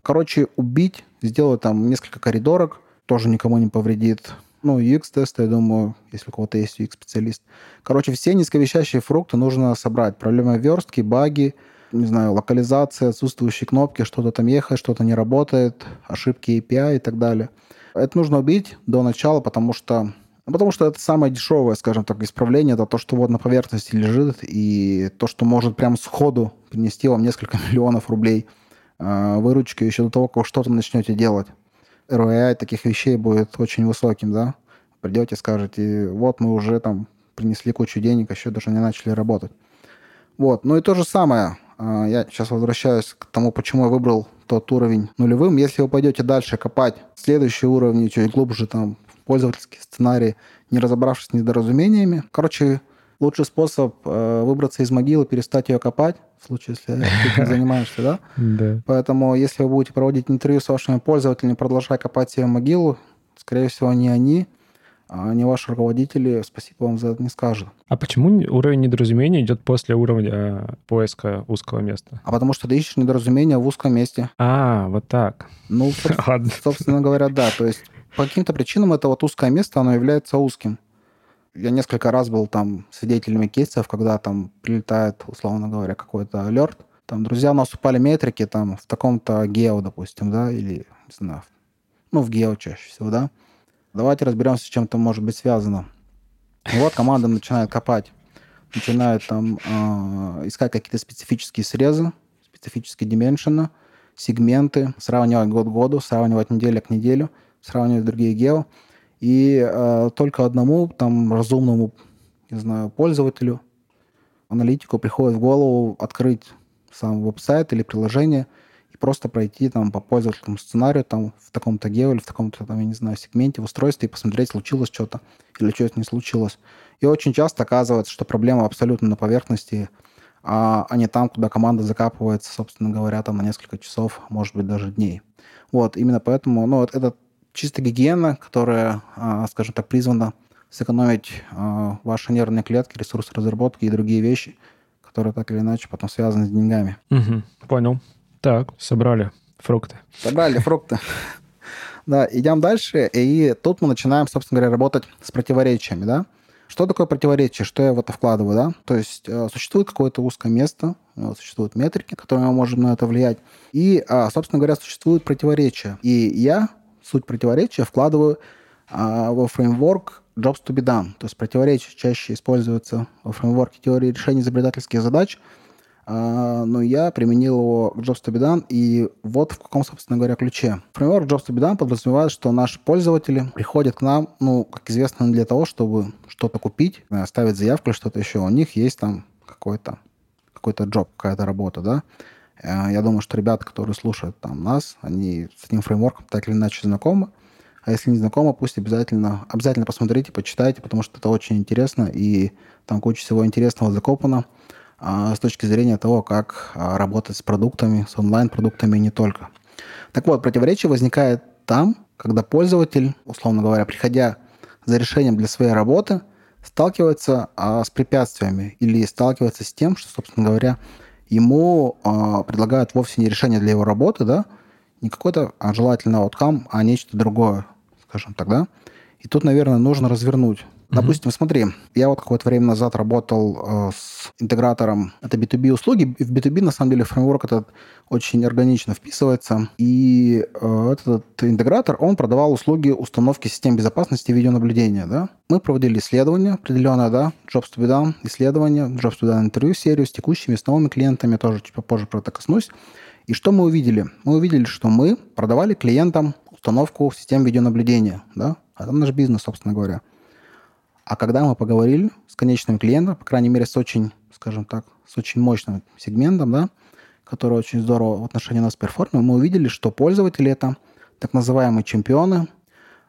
Короче, убить, сделать там несколько коридорок, тоже никому не повредит. Ну, UX-тесты, я думаю, если у кого-то есть UX-специалист. Короче, все низковещащие фрукты нужно собрать. Проблемы верстки, баги, не знаю, локализация, отсутствующие кнопки, что-то там ехает, что-то не работает, ошибки API и так далее. Это нужно убить до начала, потому что ну, потому что это самое дешевое, скажем так, исправление, это то, что вот на поверхности лежит, и то, что может прям сходу принести вам несколько миллионов рублей э, выручки еще до того, как что-то начнете делать. ROI таких вещей будет очень высоким, да. Придете, скажете, вот мы уже там принесли кучу денег, еще даже не начали работать. Вот. Ну и то же самое. А, я сейчас возвращаюсь к тому, почему я выбрал тот уровень нулевым. Если вы пойдете дальше копать следующие уровни, чуть глубже, там, пользовательские сценарии, не разобравшись с недоразумениями. Короче, лучший способ э, выбраться из могилы, перестать ее копать, в случае, если ты этим занимаешься, да? Да. Поэтому, если вы будете проводить интервью с вашими пользователями, продолжая копать себе могилу, скорее всего, не они, а не ваши руководители спасибо вам за это не скажут. А почему уровень недоразумения идет после уровня э, поиска узкого места? А потому что ты ищешь недоразумения в узком месте. А, вот так. Ну, собственно говоря, да. То есть по каким-то причинам это вот узкое место, оно является узким. Я несколько раз был там свидетелями кейсов, когда там прилетает, условно говоря, какой-то алерт. Там, друзья, у нас упали метрики там в таком-то гео, допустим, да, или, не знаю, ну, в гео чаще всего, да. Давайте разберемся, с чем это может быть связано. И вот команда начинает копать, начинает там э, искать какие-то специфические срезы, специфические дименшины, сегменты, сравнивать год к году, сравнивать неделю к неделю, сравнивать другие гео. И э, только одному там разумному, не знаю, пользователю, аналитику приходит в голову открыть сам веб-сайт или приложение просто пройти там по пользовательскому сценарию там в таком-то гео или в таком-то там, я не знаю, сегменте в устройстве и посмотреть, случилось что-то или что-то не случилось. И очень часто оказывается, что проблема абсолютно на поверхности, а, а не там, куда команда закапывается, собственно говоря, там на несколько часов, может быть, даже дней. Вот, именно поэтому, ну, вот это чисто гигиена, которая, а, скажем так, призвана сэкономить а, ваши нервные клетки, ресурсы разработки и другие вещи, которые так или иначе потом связаны с деньгами. Мгм, Понял. Так, собрали фрукты. Собрали фрукты. Да, идем дальше, и тут мы начинаем, собственно говоря, работать с противоречиями, да. Что такое противоречие? Что я в это вкладываю, да? То есть э, существует какое-то узкое место, э, существуют метрики, которые мы можем на это влиять, и, а, собственно говоря, существуют противоречия. И я суть противоречия вкладываю а, во фреймворк jobs to be done. То есть противоречия чаще используются во фреймворке теории решения изобретательских задач, но я применил его к jobs to be done, и вот в каком, собственно говоря, ключе. Фреймворк jobs to be done подразумевает, что наши пользователи приходят к нам, ну, как известно, для того, чтобы что-то купить, э, оставить заявку или что-то еще. У них есть там какой-то какой-то джоб, какая-то работа, да. Э, Я думаю, что ребята, которые слушают там нас, они с этим фреймворком так или иначе знакомы. А если не знакомы, пусть обязательно, обязательно посмотрите, почитайте, потому что это очень интересно, и там куча всего интересного закопано а, с точки зрения того, как а, работать с продуктами, с онлайн-продуктами и не только. Так вот, противоречие возникает там, когда пользователь, условно говоря, приходя за решением для своей работы, сталкивается а, с препятствиями или сталкивается с тем, что, собственно говоря, ему а, предлагают вовсе не решение для его работы, да, не какой-то а, желательный outcome, а нечто другое, скажем так, да. И тут, наверное, нужно развернуть. Допустим, смотри, я вот какое-то время назад работал э, с интегратором, это B2B услуги, и в B2B, на самом деле, фреймворк этот очень органично вписывается, и э, этот интегратор, он продавал услуги установки систем безопасности и видеонаблюдения, да. Мы проводили исследование определенное, да, Jobs to be done, исследование, Jobs to be done интервью серию с текущими, с новыми клиентами, тоже чуть попозже про это коснусь. И что мы увидели? Мы увидели, что мы продавали клиентам установку систем видеонаблюдения, да, а это наш бизнес, собственно говоря. А когда мы поговорили с конечным клиентом, по крайней мере, с очень, скажем так, с очень мощным сегментом, да, который очень здорово в отношении нас перформил, мы увидели, что пользователи это так называемые чемпионы.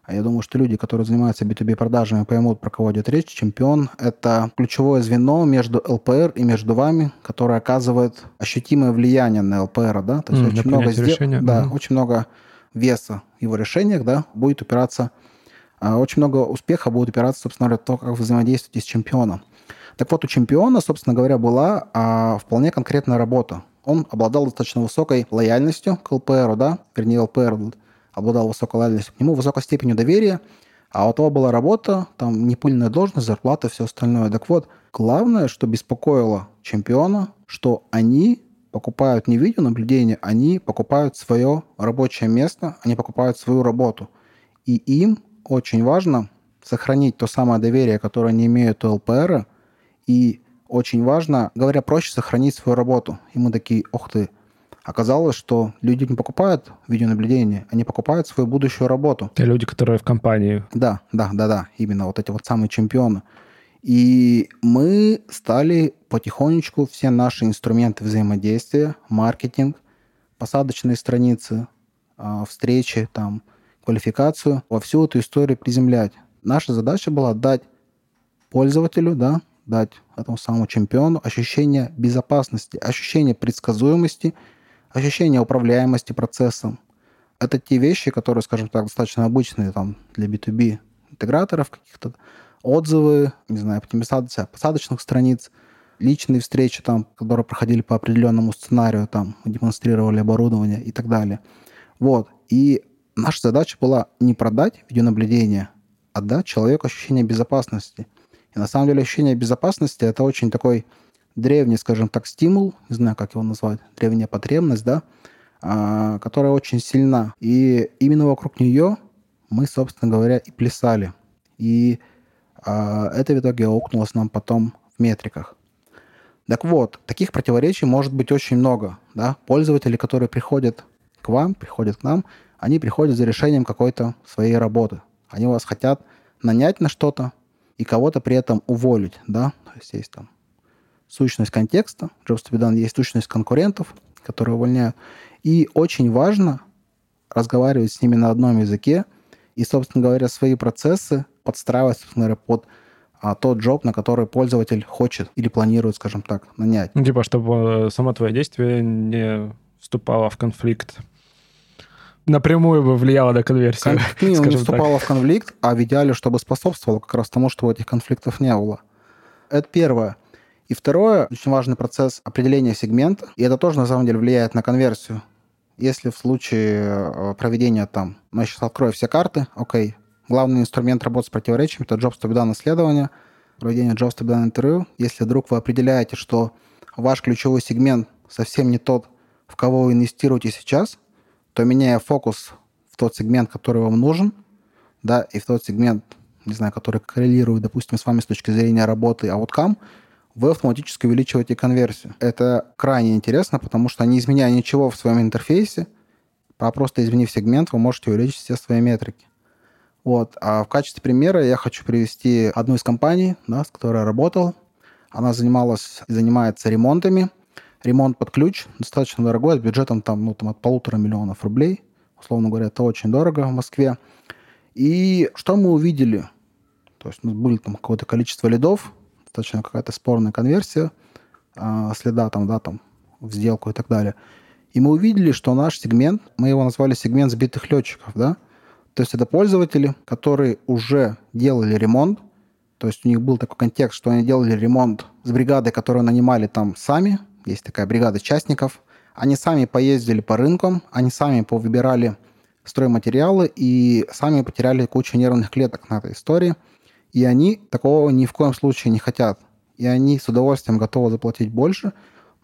А я думаю, что люди, которые занимаются B2B продажами, поймут, про кого идет речь. Чемпион – это ключевое звено между ЛПР и между вами, которое оказывает ощутимое влияние на ЛПР, да, то есть на очень много, сдел- решения, да, мгм. очень много веса в его решениях, да, будет упираться очень много успеха будет упираться, собственно говоря, то, как вы взаимодействуете с чемпионом. Так вот, у чемпиона, собственно говоря, была а, вполне конкретная работа. Он обладал достаточно высокой лояльностью к ЛПРу, да, вернее, ЛПР обладал высокой лояльностью к нему, высокой степенью доверия, а у того была работа, там непыльная должность, зарплата, все остальное. Так вот, главное, что беспокоило чемпиона, что они покупают не видеонаблюдение, они покупают свое рабочее место, они покупают свою работу. И им очень важно сохранить то самое доверие, которое они имеют у ЛПР, и очень важно, говоря проще, сохранить свою работу. И мы такие, ох ты, оказалось, что люди не покупают видеонаблюдение, они покупают свою будущую работу. Те люди, которые в компании. Да, да, да, да, именно вот эти вот самые чемпионы. И мы стали потихонечку все наши инструменты взаимодействия, маркетинг, посадочные страницы, а, встречи, там, квалификацию, во всю эту историю приземлять. Наша задача была дать пользователю, да, дать этому самому чемпиону ощущение безопасности, ощущение предсказуемости, ощущение управляемости процессом. Это те вещи, которые, скажем так, достаточно обычные там, для B2B интеграторов, каких-то отзывы, не знаю, оптимизация посадочных страниц, личные встречи, там, которые проходили по определенному сценарию, там, демонстрировали оборудование и так далее. Вот. И наша задача была не продать видеонаблюдение, а дать человеку ощущение безопасности – и на самом деле ощущение безопасности это очень такой древний, скажем так, стимул, не знаю, как его назвать, древняя потребность, да, а, которая очень сильна. И именно вокруг нее мы, собственно говоря, и плясали. И а, это в итоге аукнулось нам потом в метриках. Так вот, таких противоречий может быть очень много. Да? Пользователи, которые приходят к вам, приходят к нам, они приходят за решением какой-то своей работы. Они вас хотят нанять на что-то, и кого-то при этом уволить, да, то есть есть там сущность контекста, Jobs to be done, есть сущность конкурентов, которые увольняют. И очень важно разговаривать с ними на одном языке и, собственно говоря, свои процессы подстраивать, собственно говоря, под а, тот джоб, на который пользователь хочет или планирует, скажем так, нанять. Ну, типа, чтобы э, само твое действие не вступало в конфликт напрямую бы влияло на конверсию. Как минимум не вступало так. в конфликт, а в идеале, чтобы способствовало как раз тому, чтобы этих конфликтов не было. Это первое. И второе, очень важный процесс определения сегмента, и это тоже на самом деле влияет на конверсию. Если в случае э, проведения там, ну, я сейчас открою все карты, окей, главный инструмент работы с противоречиями – это Jobs to be done исследование, проведение Jobs to be done интервью. Если вдруг вы определяете, что ваш ключевой сегмент совсем не тот, в кого вы инвестируете сейчас – то меняя фокус в тот сегмент, который вам нужен, да, и в тот сегмент, не знаю, который коррелирует, допустим, с вами с точки зрения работы outcome, вы автоматически увеличиваете конверсию. Это крайне интересно, потому что не изменяя ничего в своем интерфейсе, а просто изменив сегмент, вы можете увеличить все свои метрики. Вот. А в качестве примера я хочу привести одну из компаний, да, с которой я работал. Она занималась и занимается ремонтами ремонт под ключ достаточно дорогой, с бюджетом там, ну, там от полутора миллионов рублей. Условно говоря, это очень дорого в Москве. И что мы увидели? То есть у нас были там какое-то количество лидов, достаточно какая-то спорная конверсия э, следа там, да, там в сделку и так далее. И мы увидели, что наш сегмент, мы его назвали сегмент сбитых летчиков, да, то есть это пользователи, которые уже делали ремонт, то есть у них был такой контекст, что они делали ремонт с бригадой, которую нанимали там сами, есть такая бригада частников. Они сами поездили по рынкам, они сами повыбирали стройматериалы и сами потеряли кучу нервных клеток на этой истории. И они такого ни в коем случае не хотят. И они с удовольствием готовы заплатить больше,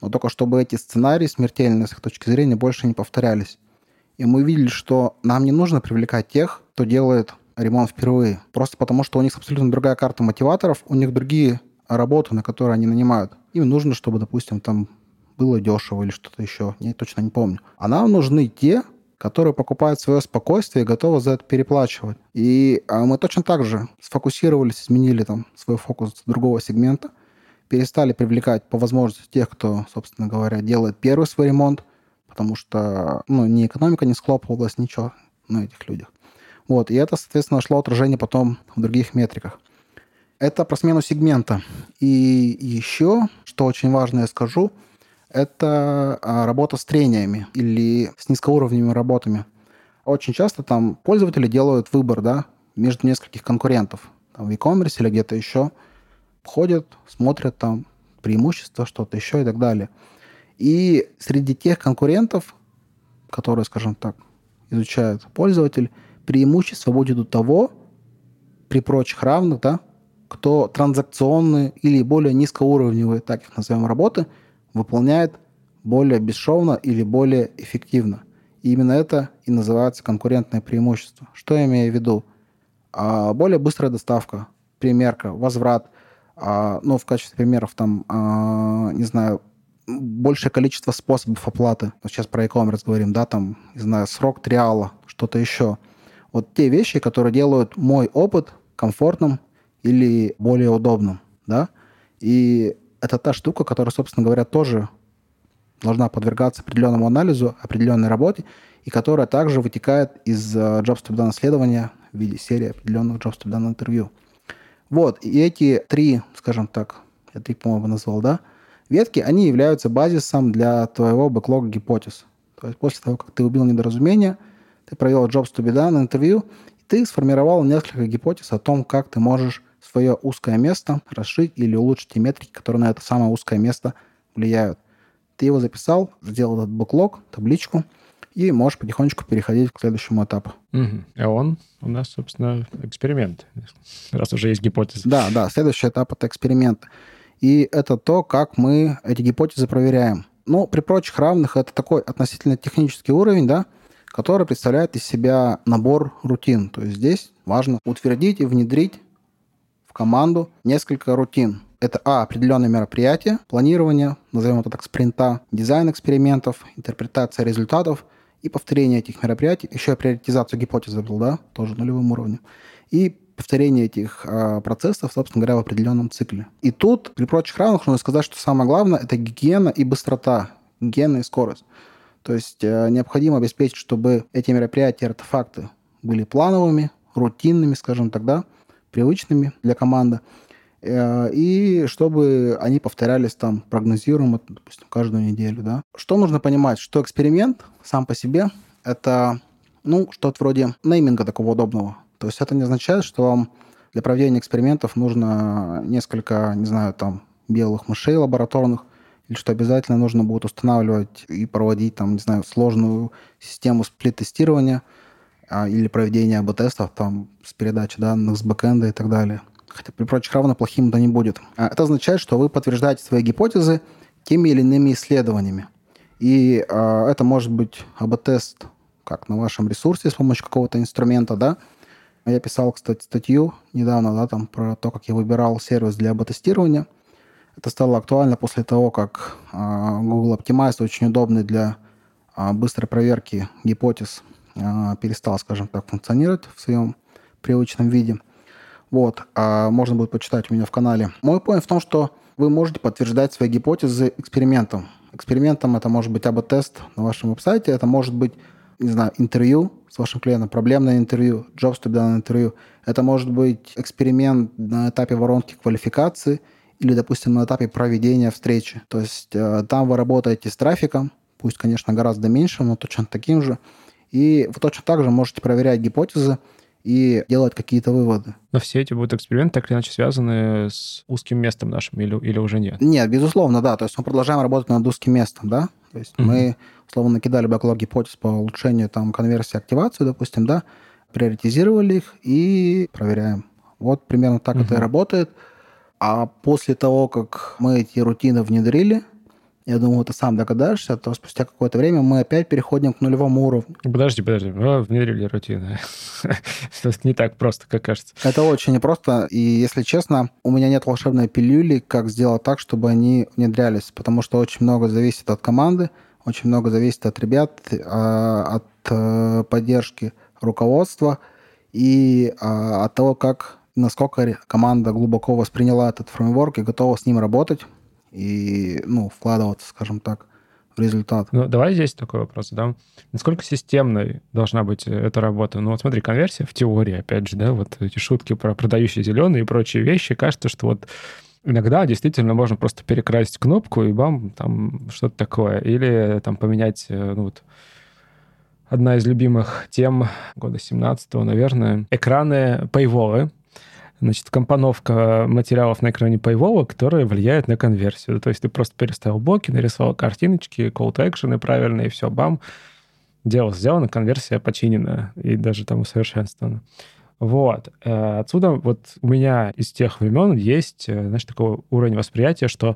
но только чтобы эти сценарии смертельные с их точки зрения больше не повторялись. И мы видели, что нам не нужно привлекать тех, кто делает ремонт впервые. Просто потому, что у них абсолютно другая карта мотиваторов, у них другие работы, на которые они нанимают. Им нужно, чтобы, допустим, там было дешево или что-то еще. Я точно не помню. А нам нужны те, которые покупают свое спокойствие и готовы за это переплачивать. И а мы точно так же сфокусировались, изменили там свой фокус другого сегмента, перестали привлекать по возможности тех, кто, собственно говоря, делает первый свой ремонт, потому что ну, ни экономика не схлопывалась, ничего на этих людях. Вот, и это, соответственно, шло отражение потом в других метриках. Это про смену сегмента. И еще, что очень важно, я скажу, это а, работа с трениями или с низкоуровневыми работами. Очень часто там пользователи делают выбор да, между нескольких конкурентов. Там, в e-commerce или где-то еще. Ходят, смотрят там преимущества, что-то еще и так далее. И среди тех конкурентов, которые, скажем так, изучают пользователь, преимущество будет у того, при прочих равных, да, кто транзакционные или более низкоуровневые, так их назовем, работы, выполняет более бесшовно или более эффективно. И именно это и называется конкурентное преимущество. Что я имею в виду? А, более быстрая доставка, примерка, возврат. А, ну, в качестве примеров там, а, не знаю, большее количество способов оплаты. Сейчас про e-commerce говорим, да, там, не знаю, срок триала, что-то еще. Вот те вещи, которые делают мой опыт комфортным или более удобным, да. И это та штука, которая, собственно говоря, тоже должна подвергаться определенному анализу, определенной работе, и которая также вытекает из uh, Jobs to be done исследования в виде серии определенных Jobs to be done интервью. Вот, и эти три, скажем так, я три, по-моему, назвал, да, ветки, они являются базисом для твоего бэклога гипотез. То есть после того, как ты убил недоразумение, ты провел Jobs to be done интервью, и ты сформировал несколько гипотез о том, как ты можешь свое узкое место расширить или улучшить те метрики, которые на это самое узкое место влияют. Ты его записал, сделал этот бэклог, табличку, и можешь потихонечку переходить к следующему этапу. Угу. А он у нас, собственно, эксперимент, раз уже есть гипотеза. Да, да, следующий этап — это эксперимент. И это то, как мы эти гипотезы проверяем. Ну, при прочих равных это такой относительно технический уровень, да, который представляет из себя набор рутин. То есть здесь важно утвердить и внедрить команду несколько рутин. Это, а, определенные мероприятия, планирование, назовем это так, спринта, дизайн экспериментов, интерпретация результатов и повторение этих мероприятий. Еще я приоритизацию гипотез забыл, да, тоже нулевым уровнем. И повторение этих э, процессов, собственно говоря, в определенном цикле. И тут, при прочих равных, нужно сказать, что самое главное – это гигиена и быстрота, гигиена и скорость. То есть э, необходимо обеспечить, чтобы эти мероприятия, артефакты были плановыми, рутинными, скажем так, да, привычными для команды, э, и чтобы они повторялись там прогнозируемо, допустим, каждую неделю, да. Что нужно понимать? Что эксперимент сам по себе – это, ну, что-то вроде нейминга такого удобного. То есть это не означает, что вам для проведения экспериментов нужно несколько, не знаю, там, белых мышей лабораторных, или что обязательно нужно будет устанавливать и проводить, там, не знаю, сложную систему сплит-тестирования или проведения АБ-тестов там, с передачей данных с бэкэнда и так далее. Хотя при прочих равно плохим это не будет. А это означает, что вы подтверждаете свои гипотезы теми или иными исследованиями. И а, это может быть АБ-тест как на вашем ресурсе с помощью какого-то инструмента, да, я писал, кстати, статью недавно, да, там про то, как я выбирал сервис для АБ-тестирования. Это стало актуально после того, как э, Google Optimize, очень удобный для э, быстрой проверки гипотез, э, перестал, скажем так, функционировать в своем привычном виде. Вот, э, можно будет почитать у меня в канале. Мой point в том, что вы можете подтверждать свои гипотезы экспериментом. Экспериментом это может быть АБ-тест на вашем веб-сайте, это может быть не знаю, интервью с вашим клиентом, проблемное интервью, jobs to be done интервью. Это может быть эксперимент на этапе воронки квалификации или, допустим, на этапе проведения встречи. То есть э, там вы работаете с трафиком, пусть, конечно, гораздо меньше, но точно таким же. И вы точно так же можете проверять гипотезы, и делать какие-то выводы. Но все эти будут эксперименты так или иначе связаны с узким местом нашим или, или уже нет? Нет, безусловно, да. То есть мы продолжаем работать над узким местом, да. То есть mm-hmm. мы, условно, накидали бэклог гипотез по улучшению там конверсии, активации, допустим, да, приоритизировали их и проверяем. Вот примерно так mm-hmm. это и работает. А после того, как мы эти рутины внедрили, я думаю, ты сам догадаешься, то спустя какое-то время мы опять переходим к нулевому уровню. Подожди, подожди. Мы внедрили рутины. Не так просто, как кажется. Это очень непросто. И, если честно, у меня нет волшебной пилюли, как сделать так, чтобы они внедрялись. Потому что очень много зависит от команды, очень много зависит от ребят, а, от э, поддержки руководства и а, от того, как насколько команда глубоко восприняла этот фреймворк и готова с ним работать и, ну, вкладываться, скажем так, в результат. Ну, давай здесь такой вопрос да? Насколько системной должна быть эта работа? Ну, вот смотри, конверсия в теории, опять же, да, вот эти шутки про продающие зеленые и прочие вещи, кажется, что вот иногда действительно можно просто перекрасить кнопку, и бам, там что-то такое. Или там поменять, э, ну, вот, одна из любимых тем года 17-го, наверное, экраны paywall, значит, компоновка материалов на экране Paywall, которые влияют на конверсию. То есть ты просто переставил блоки, нарисовал картиночки, call to action правильные, и все, бам, дело сделано, конверсия починена и даже там усовершенствована. Вот. Э, отсюда вот у меня из тех времен есть, э, знаешь, такой уровень восприятия, что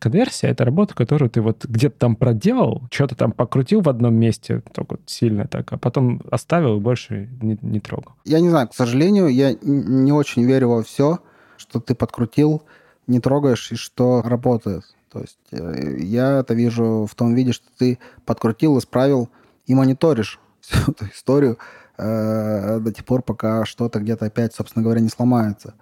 Конверсия — это работа, которую ты вот где-то там проделал, что-то там покрутил в одном месте, только вот сильно так, а потом оставил и больше не, не трогал. Я не знаю, к сожалению, я не очень верю во все, что ты подкрутил, не трогаешь и что работает. То есть э, я это вижу в том виде, что ты подкрутил, исправил и мониторишь всю эту историю э, до тех пор, пока что-то где-то опять, собственно говоря, не сломается.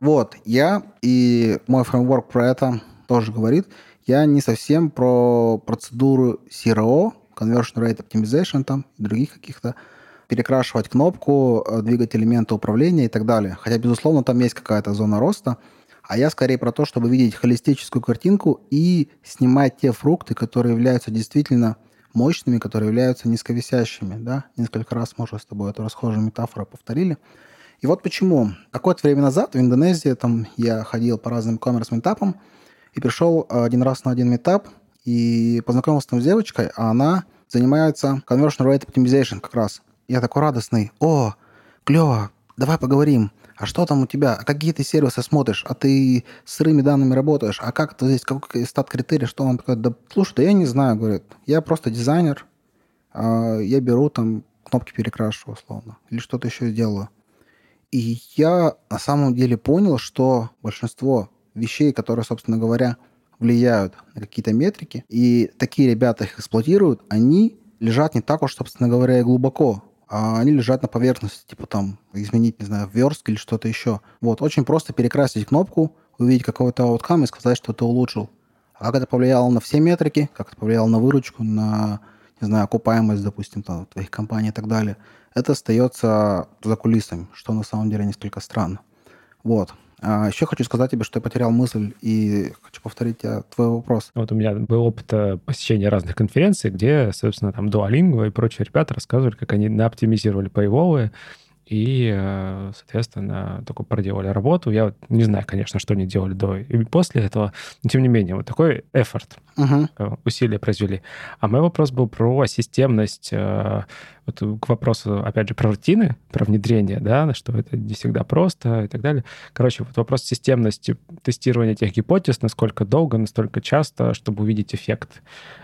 Вот, я и мой фреймворк про это тоже говорит, Я не совсем про процедуру CRO, Conversion Rate Optimization там, и других каких-то, перекрашивать кнопку, э, двигать элементы управления и так далее. Хотя, безусловно, там есть какая-то зона роста. А я скорее про то, чтобы видеть холистическую картинку и снимать те фрукты, которые являются действительно мощными, которые являются низковисящими. Да? Несколько раз мы уже с тобой эту расхожую метафору повторили. И вот почему. Какое-то время назад в Индонезии там я ходил по разным коммерс-метапам и пришел один раз на один метап и познакомился там с девочкой, а она занимается conversion rate optimization как раз. Я такой радостный. О, клево, давай поговорим. А что там у тебя? А какие ты сервисы смотришь? А ты с сырыми данными работаешь? А как это здесь? Какой стат критерий? Что он такой? Да слушай, да я не знаю, говорит. Я просто дизайнер. А я беру там кнопки перекрашиваю, условно. Или что-то еще делаю. И я на самом деле понял, что большинство вещей, которые, собственно говоря, влияют на какие-то метрики, и такие ребята их эксплуатируют, они лежат не так уж, собственно говоря, и глубоко а они лежат на поверхности, типа там изменить, не знаю, верстку или что-то еще. Вот, очень просто перекрасить кнопку, увидеть какой-то ауткам и сказать, что ты улучшил. А как это повлияло на все метрики, как это повлияло на выручку, на, не знаю, окупаемость, допустим, там, твоих компаний и так далее, это остается за кулисами, что на самом деле несколько странно. Вот. А еще хочу сказать тебе, что я потерял мысль и хочу повторить твой вопрос. Вот у меня был опыт э, посещения разных конференций, где, собственно, там Duolingo и прочие ребята рассказывали, как они оптимизировали paywall и, э, соответственно, только проделали работу. Я вот не знаю, конечно, что они делали до и после этого, но тем не менее, вот такой эфорт, uh-huh. усилия произвели. А мой вопрос был про системность, вот к вопросу, опять же, про рутины, про внедрение, да, что это не всегда просто и так далее. Короче, вот вопрос системности тестирования этих гипотез, насколько долго, настолько часто, чтобы увидеть эффект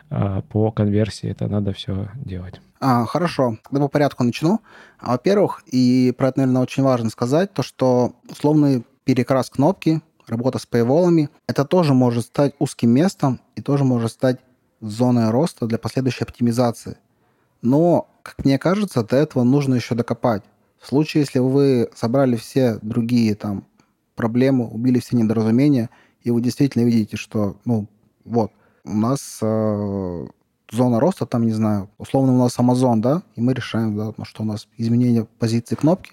по конверсии, это надо все делать. А, хорошо, тогда по порядку начну. Во-первых, и про это, наверное, очень важно сказать, то, что условный перекрас кнопки, работа с paywallами, это тоже может стать узким местом и тоже может стать зоной роста для последующей оптимизации. Но, как мне кажется, до этого нужно еще докопать. В случае, если вы собрали все другие там проблемы, убили все недоразумения, и вы действительно видите, что, ну, вот, у нас э, зона роста, там, не знаю, условно у нас Amazon, да, и мы решаем, да, ну, что у нас изменение позиции кнопки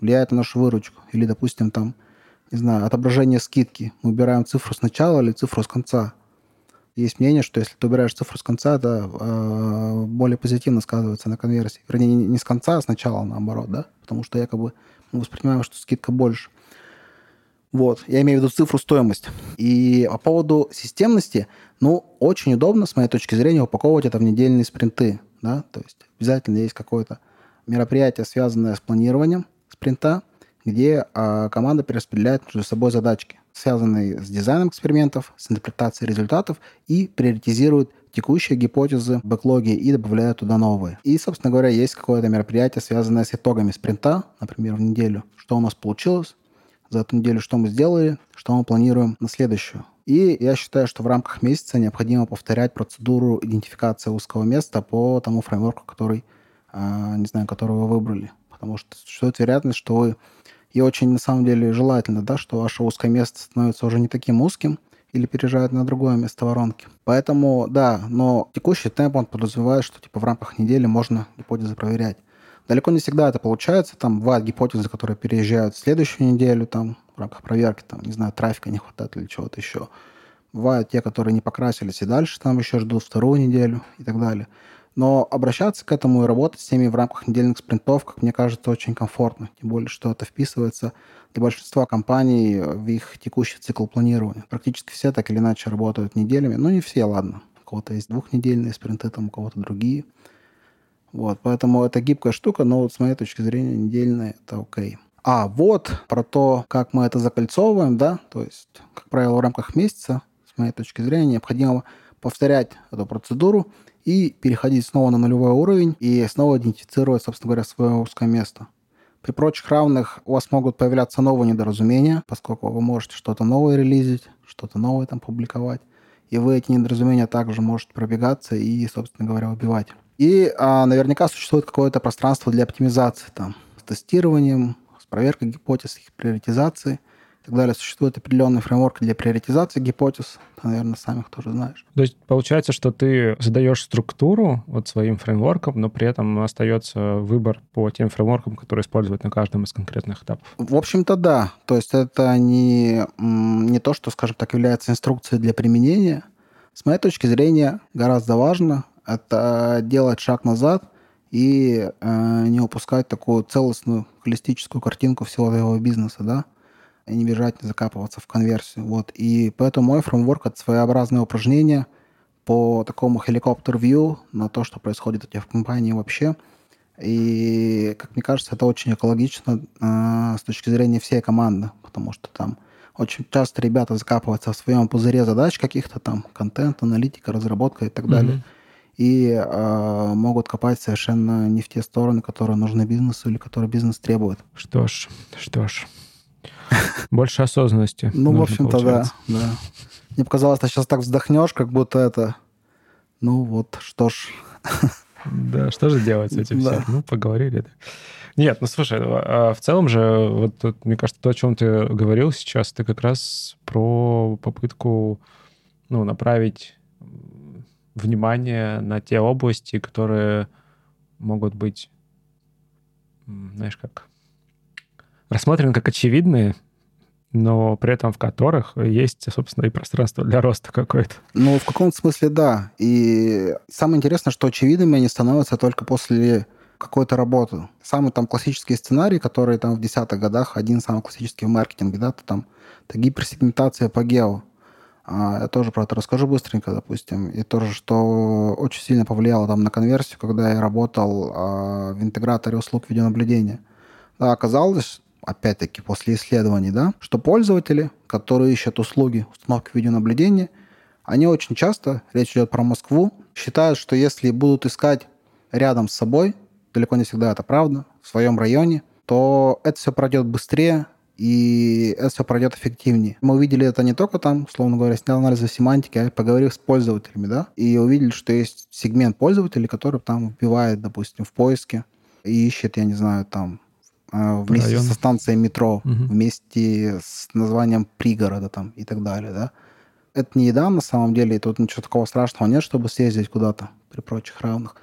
влияет на нашу выручку. Или, допустим, там, не знаю, отображение скидки. Мы убираем цифру с начала или цифру с конца. Есть мнение, что если ты убираешь цифру с конца, это э, более позитивно сказывается на конверсии. Вернее, не, с конца, а с начала, наоборот, да, потому что якобы мы воспринимаем, что скидка больше. Вот, я имею в виду цифру стоимость. И по поводу системности, ну, очень удобно, с моей точки зрения, упаковывать это в недельные спринты. Да? То есть обязательно есть какое-то мероприятие, связанное с планированием спринта, где а, команда перераспределяет между собой задачки, связанные с дизайном экспериментов, с интерпретацией результатов и приоритизирует текущие гипотезы, бэклоги и добавляют туда новые. И, собственно говоря, есть какое-то мероприятие, связанное с итогами спринта, например, в неделю, что у нас получилось, за эту неделю, что мы сделали, что мы планируем на следующую. И я считаю, что в рамках месяца необходимо повторять процедуру идентификации узкого места по тому фреймворку, который, а, не знаю, который вы выбрали. Потому что существует вероятность, что вы... И очень, на самом деле, желательно, да, что ваше узкое место становится уже не таким узким, или переезжает на другое место воронки. Поэтому, да, но текущий темп, он подразумевает, что типа в рамках недели можно гипотезы проверять. Далеко не всегда это получается. Там бывают гипотезы, которые переезжают в следующую неделю, там, в рамках проверки, там, не знаю, трафика не хватает или чего-то еще. Бывают те, которые не покрасились и дальше там еще ждут вторую неделю и так далее. Но обращаться к этому и работать с ними в рамках недельных спринтов, как мне кажется, очень комфортно. Тем более, что это вписывается для большинства компаний в их текущий цикл планирования. Практически все так или иначе работают неделями. Ну, не все, ладно. У кого-то есть двухнедельные спринты, там у кого-то другие. Вот, поэтому это гибкая штука, но вот с моей точки зрения недельная это окей. А вот про то, как мы это закольцовываем, да, то есть, как правило, в рамках месяца, с моей точки зрения, необходимо повторять эту процедуру и переходить снова на нулевой уровень и снова идентифицировать, собственно говоря, свое узкое место. При прочих равных у вас могут появляться новые недоразумения, поскольку вы можете что-то новое релизить, что-то новое там публиковать, и вы эти недоразумения также можете пробегаться и, собственно говоря, убивать. И а, наверняка существует какое-то пространство для оптимизации там, с тестированием, с проверкой гипотез, их приоритизации и так далее. Существуют определенные фреймворки для приоритизации гипотез. Ты, наверное, сам их тоже знаешь. То есть получается, что ты задаешь структуру вот своим фреймворком, но при этом остается выбор по тем фреймворкам, которые используют на каждом из конкретных этапов. В общем-то, да. То есть это не, не то, что, скажем так, является инструкцией для применения. С моей точки зрения, гораздо важно это делать шаг назад и э, не упускать такую целостную холистическую картинку всего твоего бизнеса, да и не бежать, не закапываться в конверсию. Вот. И поэтому мой фреймворк — это своеобразное упражнение по такому helicopter-view на то, что происходит у тебя в компании вообще. И, как мне кажется, это очень экологично э, с точки зрения всей команды, потому что там очень часто ребята закапываются в своем пузыре задач каких-то там, контент, аналитика, разработка и так далее. И э, могут копать совершенно не в те стороны, которые нужны бизнесу или которые бизнес требует. Что ж, что ж. Больше осознанности. Ну, в общем-то, да, да. Мне показалось, ты сейчас так вздохнешь, как будто это... Ну вот, что ж. Да, что же делать с этим да. всем? Ну, поговорили. Да. Нет, ну слушай, а в целом же, вот тут, мне кажется, то, о чем ты говорил сейчас, это как раз про попытку ну, направить внимание на те области, которые могут быть, знаешь, как рассмотрены как очевидные, но при этом в которых есть, собственно, и пространство для роста какое-то. Ну, в каком-то смысле, да. И самое интересное, что очевидными они становятся только после какой-то работы. Самый там классический сценарий, который там в десятых годах, один самый классический в маркетинге, да, то там это гиперсегментация по гео. А, я тоже про это расскажу быстренько, допустим. И тоже, что очень сильно повлияло там на конверсию, когда я работал а, в интеграторе услуг видеонаблюдения. Да, оказалось, опять-таки, после исследований, да, что пользователи, которые ищут услуги установки видеонаблюдения, они очень часто, речь идет про Москву, считают, что если будут искать рядом с собой, далеко не всегда это правда, в своем районе, то это все пройдет быстрее, и это все пройдет эффективнее. Мы увидели это не только там, условно говоря, снял анализы семантики, а поговорив с пользователями, да, и увидели, что есть сегмент пользователей, который там вбивает, допустим, в поиске и ищет, я не знаю, там а, вместе Район. со станцией метро, угу. вместе с названием пригорода там и так далее, да. Это не еда на самом деле, и тут ничего такого страшного нет, чтобы съездить куда-то при прочих равных.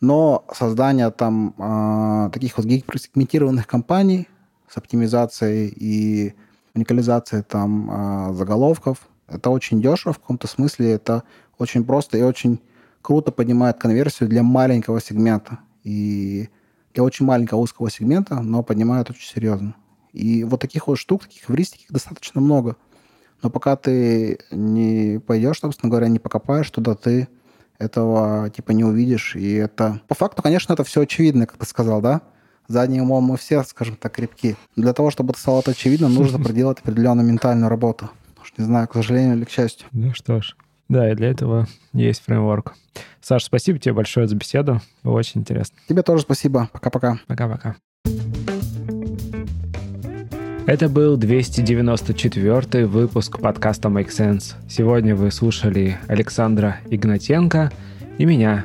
Но создание там э, таких вот гиперсегментированных компаний с оптимизацией и уникализацией там э, заголовков, это очень дешево в каком-то смысле, это очень просто и очень круто поднимает конверсию для маленького сегмента. И для очень маленького узкого сегмента, но поднимают очень серьезно. И вот таких вот штук, таких эвристик достаточно много. Но пока ты не пойдешь, собственно говоря, не покопаешь туда, ты этого типа не увидишь. И это... По факту, конечно, это все очевидно, как ты сказал, да? Задним умом мы все, скажем так, крепки. Для того, чтобы это стало очевидно, нужно проделать определенную ментальную работу. Уж не знаю, к сожалению или к счастью. Ну что ж, да, и для этого есть фреймворк. Саш, спасибо тебе большое за беседу. Было очень интересно. Тебе тоже спасибо. Пока-пока. Пока-пока. Это был 294 выпуск подкаста Make Sense. Сегодня вы слушали Александра Игнатенко и меня,